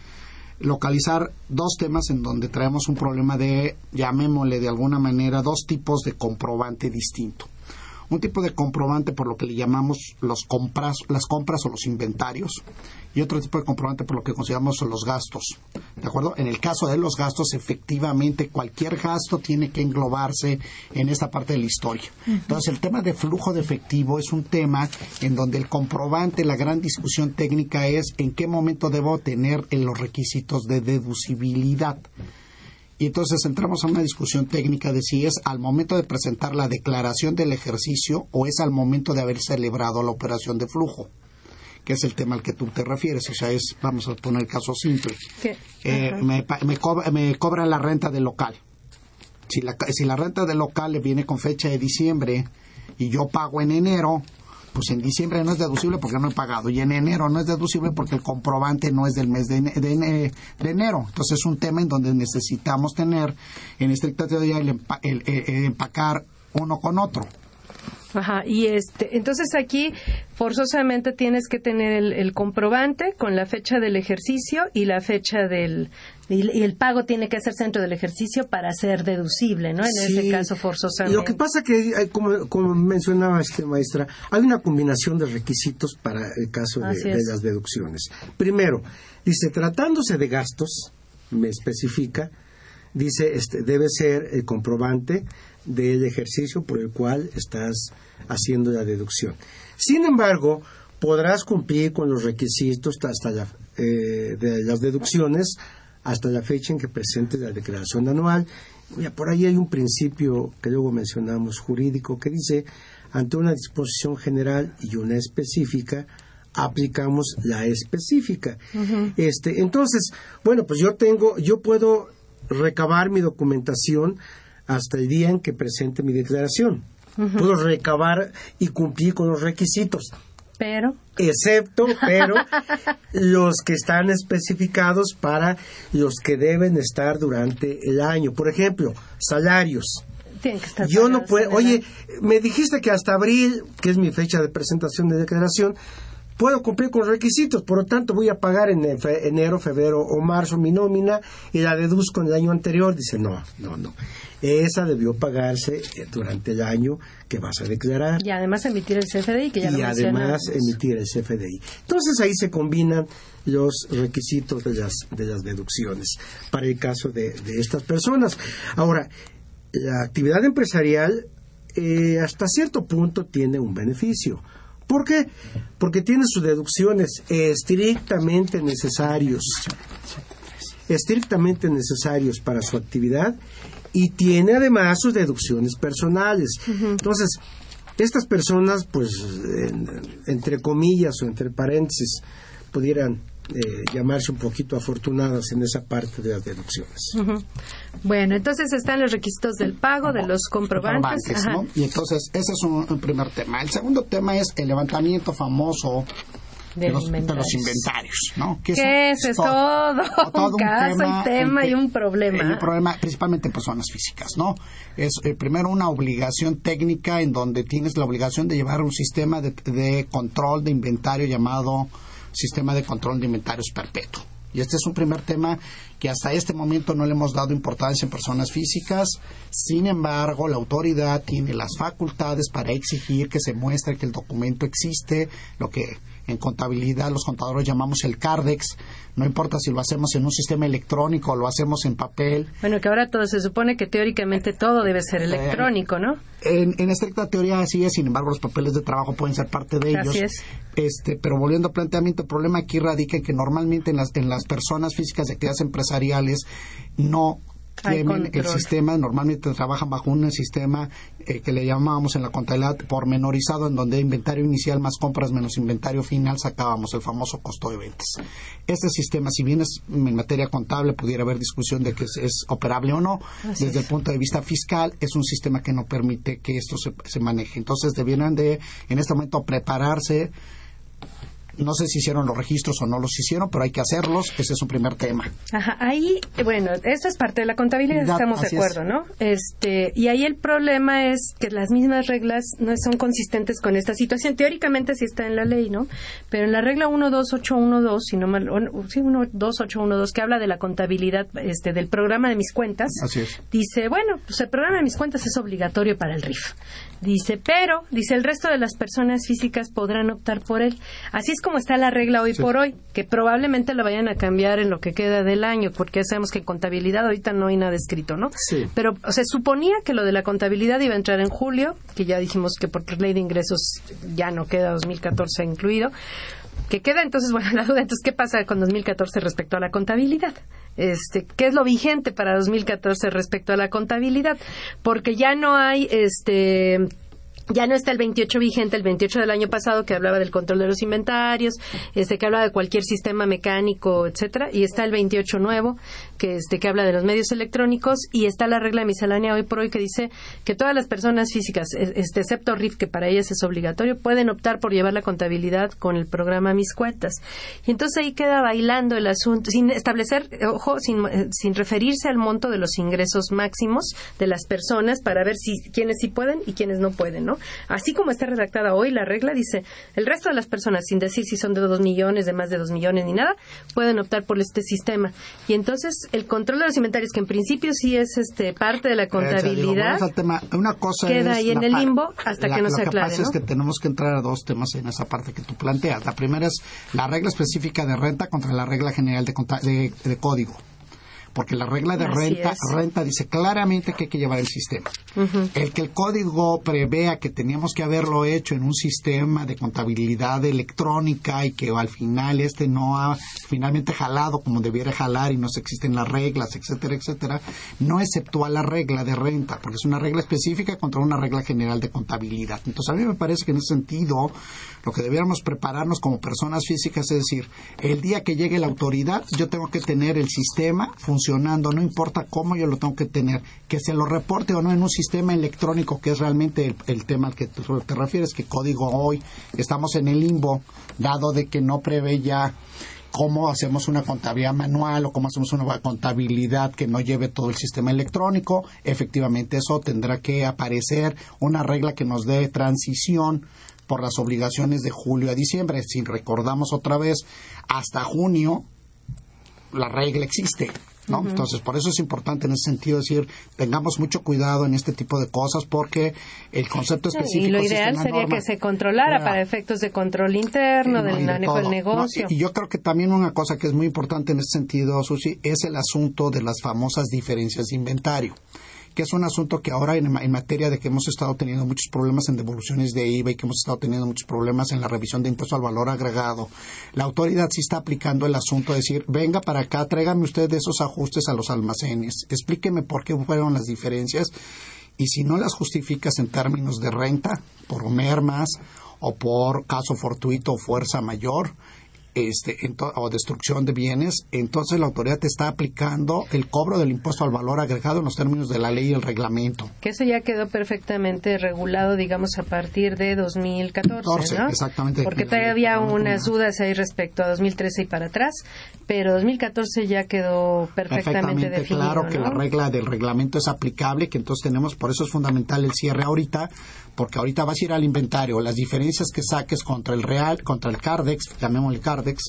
localizar dos temas en donde traemos un problema de, llamémosle de alguna manera, dos tipos de comprobante distinto. Un tipo de comprobante por lo que le llamamos los compras, las compras o los inventarios y otro tipo de comprobante por lo que consideramos los gastos. ¿De acuerdo? En el caso de los gastos, efectivamente, cualquier gasto tiene que englobarse en esta parte de la historia. Entonces, el tema de flujo de efectivo es un tema en donde el comprobante, la gran discusión técnica es en qué momento debo tener en los requisitos de deducibilidad. Y entonces entramos a una discusión técnica de si es al momento de presentar la declaración del ejercicio o es al momento de haber celebrado la operación de flujo, que es el tema al que tú te refieres. O sea, es, vamos a poner el caso simple. Eh, me, me, cobra, me cobran la renta del local. Si la, si la renta del local viene con fecha de diciembre y yo pago en enero, pues en diciembre no es deducible porque no he pagado y en enero no es deducible porque el comprobante no es del mes de, de de enero. Entonces es un tema en donde necesitamos tener en estricta teoría el, empa- el- el- el empacar uno con otro. Ajá, y este, entonces aquí forzosamente tienes que tener el, el comprobante con la fecha del ejercicio y la fecha del y, y el pago tiene que hacerse dentro del ejercicio para ser deducible, ¿no? En Sí. ese caso forzosamente. Lo que pasa que, como, como mencionaba este maestra, hay una combinación de requisitos para el caso de, de las deducciones. Primero, dice, tratándose de gastos, me especifica, dice, este, debe ser el comprobante del ejercicio por el cual estás haciendo la deducción. Sin embargo, podrás cumplir con los requisitos hasta la, eh, de las deducciones hasta la fecha en que presentes la declaración anual. Mira, por ahí hay un principio que luego mencionamos jurídico que dice, ante una disposición general y una específica, aplicamos la específica. Este, entonces, bueno, pues yo tengo, yo puedo recabar mi documentación hasta el día en que presente mi declaración. Puedo recabar y cumplir con los requisitos Pero, excepto, pero los que están especificados para los que deben estar durante el año. Por ejemplo, salarios. tienen que estar Yo no puedo, oye, me dijiste que hasta abril, que es mi fecha de presentación de declaración, puedo cumplir con los requisitos, por lo tanto voy a pagar en enero, febrero o marzo mi nómina y la deduzco en el año anterior. Dice, no, no, no. Esa debió pagarse eh, durante el año que vas a declarar Y además emitir el CFDI, que ya lo y además emitir el CFDI. Entonces ahí se combinan los requisitos de las, de las deducciones para el caso de, de estas personas. Ahora, la actividad empresarial eh, hasta cierto punto tiene un beneficio ¿Por qué? Porque tiene sus deducciones estrictamente necesarios, estrictamente necesarios para su actividad y tiene además sus deducciones personales. Entonces, estas personas, pues, entre comillas o entre paréntesis, pudieran eh, llamarse un poquito afortunadas en esa parte de las deducciones. Bueno, entonces están los requisitos del pago, de los comprobantes. Y entonces, ese es un, primer tema. El segundo tema es el levantamiento famoso de, los, inventarios, ¿no? Que es, es todo, un caso tema, y tema y un problema. Un problema principalmente en personas físicas, ¿no? Es eh, primero una obligación técnica en donde tienes la obligación de llevar un sistema de control de inventario llamado sistema de control de inventarios perpetuo. Y este es un primer tema que hasta este momento no le hemos dado importancia en personas físicas. Sin embargo, la autoridad tiene las facultades para exigir que se muestre que el documento existe, lo que en contabilidad los contadores llamamos el CARDEX, no importa si lo hacemos en un sistema electrónico o lo hacemos en papel. Bueno, que ahora todo se supone que teóricamente todo debe ser eh, electrónico, ¿no? En, en estricta teoría así es, sin embargo los papeles de trabajo pueden ser parte de ellos. Así es. Este, pero volviendo al planteamiento, el problema aquí radica en que normalmente en las, en las personas físicas de actividades empresariales no tienen el sistema, normalmente trabajan bajo un sistema eh, que le llamábamos en la contabilidad pormenorizado, en donde inventario inicial más compras menos inventario final sacábamos el famoso costo de ventas. Este sistema, si bien es en materia contable, pudiera haber discusión de que es, operable o no, desde el punto de vista fiscal, es un sistema que no permite que esto se, se maneje. Entonces, debieran de, en este momento, prepararse no sé si hicieron los registros o no los hicieron, pero hay que hacerlos. Ese es un primer tema. Ajá, ahí, bueno, esto es parte de la contabilidad, estamos de acuerdo, ¿no? Este, y ahí el problema es que las mismas reglas no son consistentes con esta situación. Teóricamente sí está en la ley, ¿no? Pero en la regla 12812, si no mal, sí, 12812, que habla de la contabilidad este, del programa de mis cuentas, dice, bueno, pues el programa de mis cuentas es obligatorio para el RIF. Dice, pero, dice, el resto de las personas físicas podrán optar por él. Así es como está la regla hoy por hoy, que probablemente la vayan a cambiar en lo que queda del año, porque ya sabemos que en contabilidad ahorita no hay nada escrito, ¿no? Sí. Pero se suponía que lo de la contabilidad iba a entrar en julio, que ya dijimos que por ley de ingresos ya no queda 2014 incluido que queda entonces, bueno, la duda, entonces, ¿qué pasa con 2014 respecto a la contabilidad? Este, ¿qué es lo vigente para 2014 respecto a la contabilidad? Porque ya no hay, este, ya no está el 28 vigente, el 28 del año pasado que hablaba del control de los inventarios, este que habla de cualquier sistema mecánico, etcétera, y está el 28 nuevo que este que habla de los medios electrónicos y está la regla miscelánea hoy por hoy que dice que todas las personas físicas, este excepto RIF que para ellas es obligatorio, pueden optar por llevar la contabilidad con el programa Mis Cuentas. Y entonces ahí queda bailando el asunto sin establecer, ojo, sin, eh, sin referirse al monto de los ingresos máximos de las personas para ver si quienes sí pueden y quienes no pueden, ¿no? Así como está redactada hoy, la regla dice, el resto de las personas, sin decir si son de dos millones, de más de dos millones ni nada, pueden optar por este sistema. Y entonces, el control de los inventarios, que en principio sí es este parte de la contabilidad, Una cosa queda ahí en el limbo hasta que no se aclare. Lo que pasa es que tenemos que entrar a dos temas en esa parte que tú planteas. La primera es la regla específica de renta contra la regla general de código porque la regla de renta, renta dice claramente que hay que llevar el sistema. El que el código prevea que teníamos que haberlo hecho en un sistema de contabilidad electrónica y que al final este no ha finalmente jalado como debiera jalar y no se existen las reglas, etcétera, etcétera, no exceptúa la regla de renta, porque es una regla específica contra una regla general de contabilidad. Entonces a mí me parece que en ese sentido lo que debiéramos prepararnos como personas físicas es decir, el día que llegue la autoridad yo tengo que tener el sistema funcionando no importa cómo yo lo tengo que tener, que se lo reporte o no en un sistema electrónico, que es realmente el, tema al que te, refieres, que código hoy estamos en el limbo, dado de que no prevé ya cómo hacemos una contabilidad manual o cómo hacemos una contabilidad que no lleve todo el sistema electrónico, efectivamente eso tendrá que aparecer una regla que nos dé transición por las obligaciones de julio a diciembre. Si recordamos otra vez, hasta junio la regla existe. ¿no? Entonces, por eso es importante en ese sentido decir, tengamos mucho cuidado en este tipo de cosas porque el concepto específico... y lo ideal sería que se controlara para efectos de control interno, del manejo del negocio. y, yo creo que también una cosa que es muy importante en ese sentido, Susi, es el asunto de las famosas diferencias de inventario que es un asunto que ahora en, materia de que hemos estado teniendo muchos problemas en devoluciones de IVA y que hemos estado teniendo muchos problemas en la revisión de impuesto al valor agregado, la autoridad sí está aplicando el asunto de decir, venga para acá, tráigame usted esos ajustes a los almacenes, explíqueme por qué fueron las diferencias y si no las justificas en términos de renta, por mermas o por caso fortuito o fuerza mayor, este, o destrucción de bienes, entonces la autoridad te está aplicando el cobro del impuesto al valor agregado en los términos de la ley y el reglamento. Que eso ya quedó perfectamente regulado, digamos, a partir de 2014, ¿no? Exactamente. Porque todavía había unas dudas ahí respecto a 2013 y para atrás, pero 2014 ya quedó perfectamente, definido. claro que la regla del reglamento es aplicable, que entonces tenemos, por eso es fundamental el cierre ahorita, porque ahorita vas a ir al inventario, las diferencias que saques contra el real, contra el Cardex, llamémosle Cardex,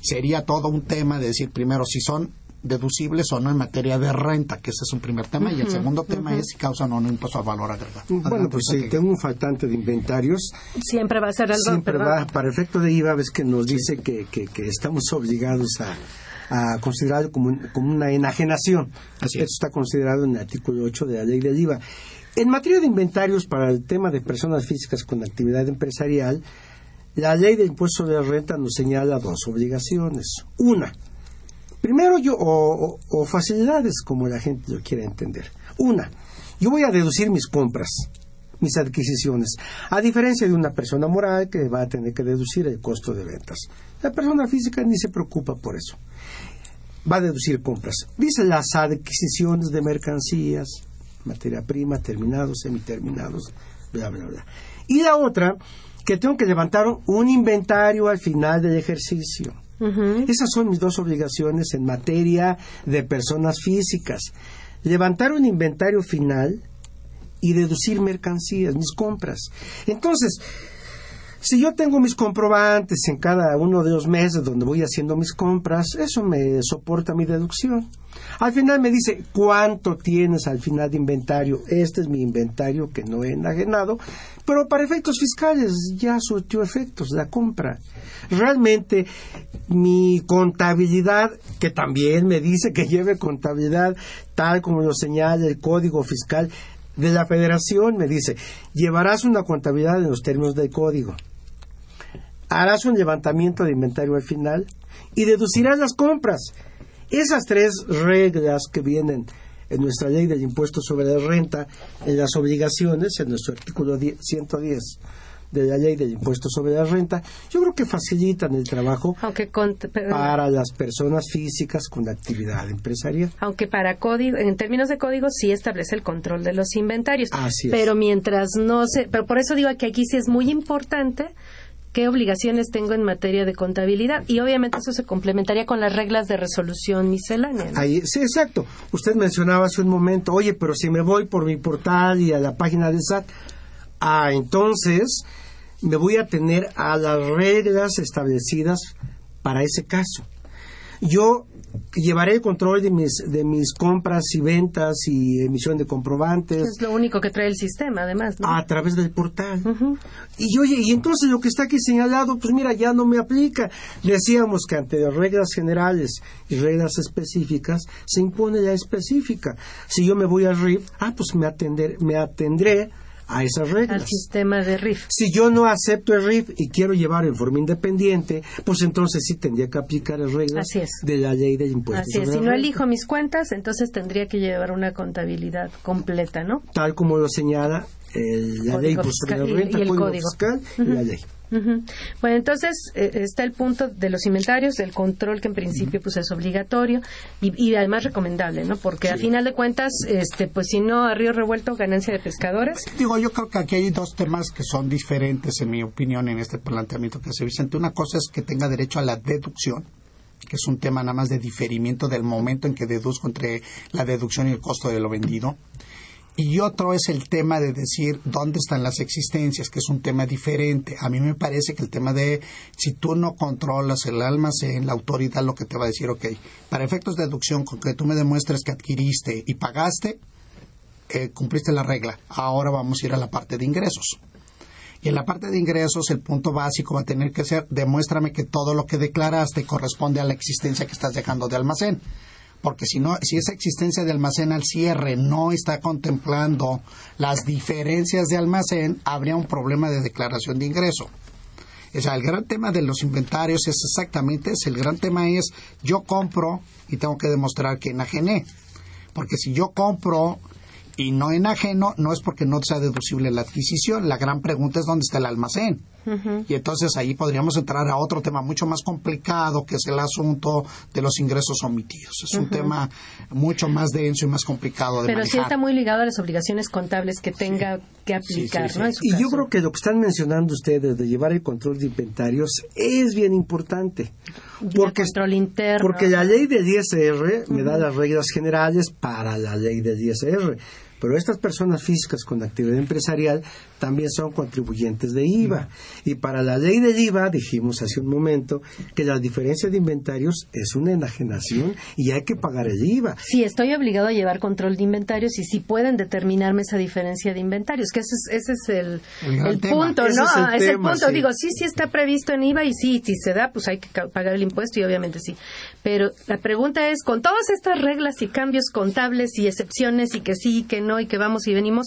sería todo un tema de decir primero si son deducibles o no en materia de renta, que ese es un primer tema, y el segundo tema es si causan o no impuesto al valor agregado. Bueno, pues si tengo un faltante de inventarios. Siempre va a ser algo. Siempre va, para efecto de IVA, ves que nos dice que, que, estamos obligados a, a considerarlo como, como una enajenación. Así Esto está considerado en el artículo 8 de la ley del IVA. En materia de inventarios para el tema de personas físicas con actividad empresarial, la ley de impuesto de renta nos señala dos obligaciones. Una, primero yo, o, facilidades como la gente lo quiere entender. Una, yo voy a deducir mis compras, mis adquisiciones, a diferencia de una persona moral que va a tener que deducir el costo de ventas. La persona física ni se preocupa por eso. Va a deducir compras. Dice las adquisiciones de mercancías, materia prima, terminados, semiterminados, bla, bla, bla. Y la otra, que tengo que levantar un inventario al final del ejercicio. Esas son mis dos obligaciones en materia de personas físicas. Levantar un inventario final y deducir mercancías, mis compras. Entonces, si yo tengo mis comprobantes en cada uno de los meses donde voy haciendo mis compras, eso me soporta mi deducción. Al final me dice, ¿cuánto tienes al final de inventario? Este es mi inventario que no he enajenado, pero para efectos fiscales ya surtió efectos la compra. Realmente mi contabilidad, que también me dice que lleve contabilidad tal como lo señala el Código Fiscal de la Federación, me dice, llevarás una contabilidad en los términos del código harás un levantamiento de inventario al final y deducirás las compras. Esas tres reglas que vienen en nuestra ley del impuesto sobre la renta, en las obligaciones, en nuestro artículo 110 de la ley del impuesto sobre la renta, yo creo que facilitan el trabajo para las personas físicas con actividad empresarial. Aunque para código, en términos de código sí establece el control de los inventarios. Así Pero mientras no se, pero por eso digo que aquí sí es muy importante qué obligaciones tengo en materia de contabilidad y obviamente eso se complementaría con las reglas de resolución miscelánea. sí, exacto. Usted mencionaba hace un momento, oye, pero si me voy por mi portal y a la página del SAT, ah, entonces me voy a tener a las reglas establecidas para ese caso. Yo llevaré el control de mis, de mis compras y ventas y emisión de comprobantes. Es lo único que trae el sistema, además. A través del portal. Y oye, y entonces lo que está aquí señalado, pues mira, ya no me aplica. Decíamos que ante reglas generales y reglas específicas se impone la específica. Si yo me voy a RIF, ah, pues me, atender, me atendré a esas reglas. Al sistema de RIF. Si yo no acepto el RIF y quiero llevar en forma independiente, pues entonces sí tendría que aplicar las reglas de la ley de impuestos. Así es. Si no elijo mis cuentas, entonces tendría que llevar una contabilidad completa, ¿no? Tal como lo señala la ley renta, y el código. fiscal y la ley. Bueno, entonces eh, está el punto de los inventarios, del control que en principio pues es obligatorio y, además recomendable, ¿no? Porque a final de cuentas, este, pues si no a río revuelto ganancia de pescadores. Digo, yo creo que aquí hay dos temas que son diferentes en mi opinión en este planteamiento que hace Vicente. Una cosa es que tenga derecho a la deducción, que es un tema nada más de diferimiento del momento en que deduzco entre la deducción y el costo de lo vendido. Y otro es el tema de decir dónde están las existencias, que es un tema diferente. A mí me parece que el tema de si tú no controlas el almacén, la autoridad lo que te va a decir, ok, para efectos de deducción, con que tú me demuestres que adquiriste y pagaste, eh, cumpliste la regla. Ahora vamos a ir a la parte de ingresos. Y en la parte de ingresos, el punto básico va a tener que ser, demuéstrame que todo lo que declaraste corresponde a la existencia que estás dejando de almacén porque si no, si esa existencia de almacén al cierre no está contemplando las diferencias de almacén, habría un problema de declaración de ingreso. O el gran tema de los inventarios es exactamente ese. El gran tema es yo compro y tengo que demostrar que enajené. Porque si yo compro y no enajeno, no es porque no sea deducible la adquisición. La gran pregunta es dónde está el almacén. Y entonces ahí podríamos entrar a otro tema mucho más complicado, que es el asunto de los ingresos omitidos. Es un tema mucho más denso y más complicado de Pero manejar. sí está muy ligado a las obligaciones contables que tenga que aplicar, ¿no? En su Y yo creo que lo que están mencionando ustedes de llevar el control de inventarios es bien importante. Porque, control interno. porque la ley del ISR me da las reglas generales para la ley del ISR. Pero estas personas físicas con actividad empresarial también son contribuyentes de IVA. Y para la ley del IVA, dijimos hace un momento, que la diferencia de inventarios es una enajenación y hay que pagar el IVA. Sí, estoy obligado a llevar control de inventarios y sí pueden determinarme esa diferencia de inventarios, que ese es, ese es el, El punto, Ese ¿no? es el tema, el punto. sí. Digo, sí, sí está previsto en IVA y sí, si se da, pues hay que pagar el impuesto y obviamente sí. Pero la pregunta es, con todas estas reglas y cambios contables y excepciones y que sí, que no y que vamos y venimos,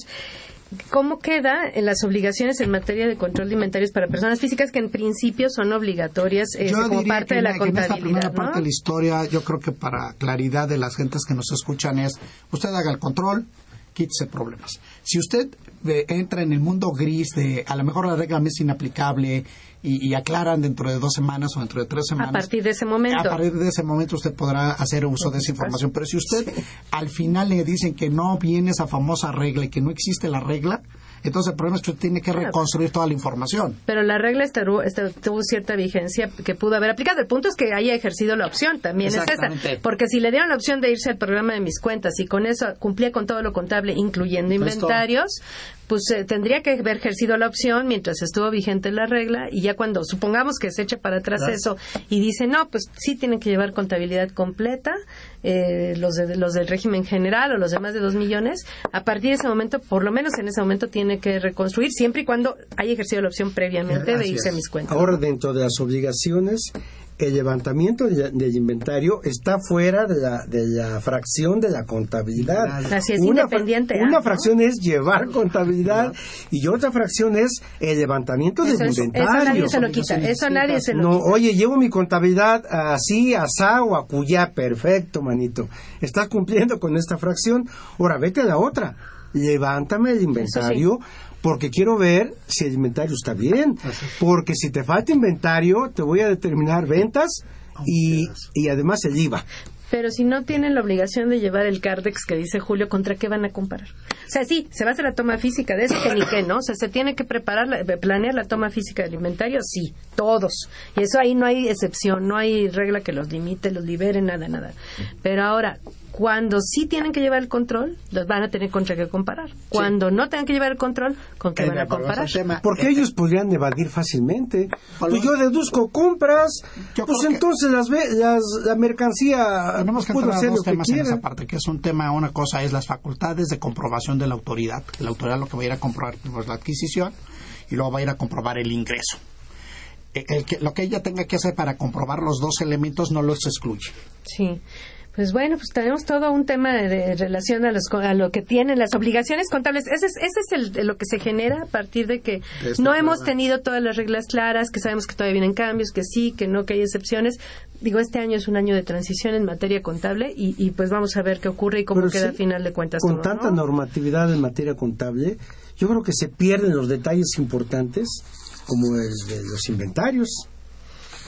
¿Cómo queda en las obligaciones en materia de control de inventarios para personas físicas que en principio son obligatorias eh, como parte de la que en esta contabilidad? primera parte de la historia, yo creo que para claridad de las gentes que nos escuchan es, usted haga el control, quítese problemas. Si usted eh, entra en el mundo gris de, a lo mejor la regla me es inaplicable y, y aclaran dentro de dos semanas o dentro de tres A semanas. partir de ese momento. A partir de ese momento usted podrá hacer uso de esa información. Pero si usted al final le dicen que no viene esa famosa regla y que no existe la regla, entonces el problema es que usted tiene que reconstruir toda la información. Pero la regla estaru- esta- tuvo cierta vigencia que pudo haber aplicado. El punto es que haya ejercido la opción, también es esa. Porque si le dieron la opción de irse al programa de mis cuentas y con eso cumplía con todo lo contable, incluyendo inventarios, pues eh, tendría que haber ejercido la opción mientras estuvo vigente la regla y ya cuando supongamos que se eche para atrás eso y dice, no, pues sí tienen que llevar contabilidad completa, eh, los, de- los del régimen general o los de más de dos millones, a partir de ese momento, por lo menos en ese momento, tiene que reconstruir siempre y cuando haya ejercido la opción previamente de irse a mis cuentas. Ahora, dentro de las obligaciones, el levantamiento de- del inventario está fuera de la, de la fracción de la contabilidad. Así es, una, independiente, fra- ¿ah, una fracción es llevar contabilidad y otra fracción es el levantamiento Eso, del es- eso inventario. nadie se lo quita, eso nadie se lo No, quita. oye, llevo mi contabilidad así, asá o acuyá. Perfecto, manito. Estás cumpliendo con esta fracción. Ahora, vete a la otra. Levántame el inventario porque quiero ver si el inventario está bien. Porque si te falta inventario, te voy a determinar ventas y, y además el IVA. Pero si no tienen la obligación de llevar el CARDEX que dice Julio, ¿contra qué van a comparar? O sea, sí, se va a hacer la toma física de eso, que ni qué, ¿no? O sea, se tiene que preparar, la- planear la toma física del inventario, sí, todos. Y eso ahí no hay excepción, no hay regla que los limite, los libere, nada, nada. Pero ahora, cuando sí tienen que llevar el control, los van a tener contra qué comparar. Cuando no tengan que llevar el control, ¿con qué Eh, van a comparar? Porque ellos podrían evadir fácilmente. Pues yo deduzco compras, Yo pues entonces las, ve- las, la mercancía Tenemos que entrar a hacer dos lo que temas en esa parte, que es un tema, una cosa es las facultades de comprobación de la autoridad. La autoridad lo que va a ir a comprobar pues, la adquisición y luego va a ir a comprobar el ingreso. El que- lo que ella tenga que hacer para comprobar los dos elementos no los excluye. Sí. Pues bueno, pues tenemos todo un tema de, de relación a, los, a lo que tienen las obligaciones contables. Ese es, ese es el, lo que se genera a partir de que no hemos tenido todas las reglas claras, que sabemos que todavía vienen cambios, que sí, que no, que hay excepciones. Digo, este año es un año de transición en materia contable y, y pues vamos a ver qué ocurre y cómo Pero queda sí, a final de cuentas. Con todo, tanta ¿no? normatividad en materia contable, yo creo que se pierden los detalles importantes, como el de los inventarios.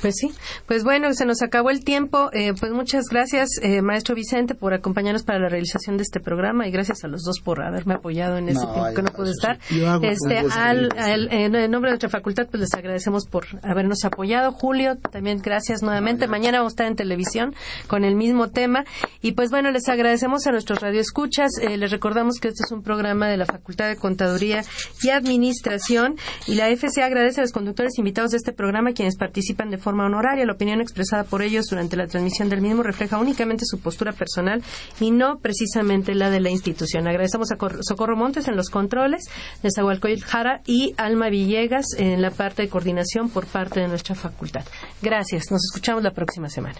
Pues sí, pues bueno, se nos acabó el tiempo. Eh, pues muchas gracias, eh, maestro Vicente, por acompañarnos para la realización de este programa y gracias a los dos por haberme apoyado en ese No, tiempo que no pude estar. Este, al, al- en nombre de nuestra facultad, pues les agradecemos por habernos apoyado. Julio, también gracias nuevamente. Mañana vamos a estar en televisión con el mismo tema. Y pues bueno, les agradecemos a nuestros radioescuchas. Eh, les recordamos que este es un programa de la Facultad de Contaduría y Administración y la FCA agradece a los conductores invitados de este programa quienes participan de forma honoraria. La opinión expresada por ellos durante la transmisión del mismo refleja únicamente su postura personal y no precisamente la de la institución. Agradecemos a Cor- Socorro Montes en los controles, Nezahualcóyotl Jara y Alma Villegas en la parte de coordinación por parte de nuestra facultad. Gracias. Nos escuchamos la próxima semana.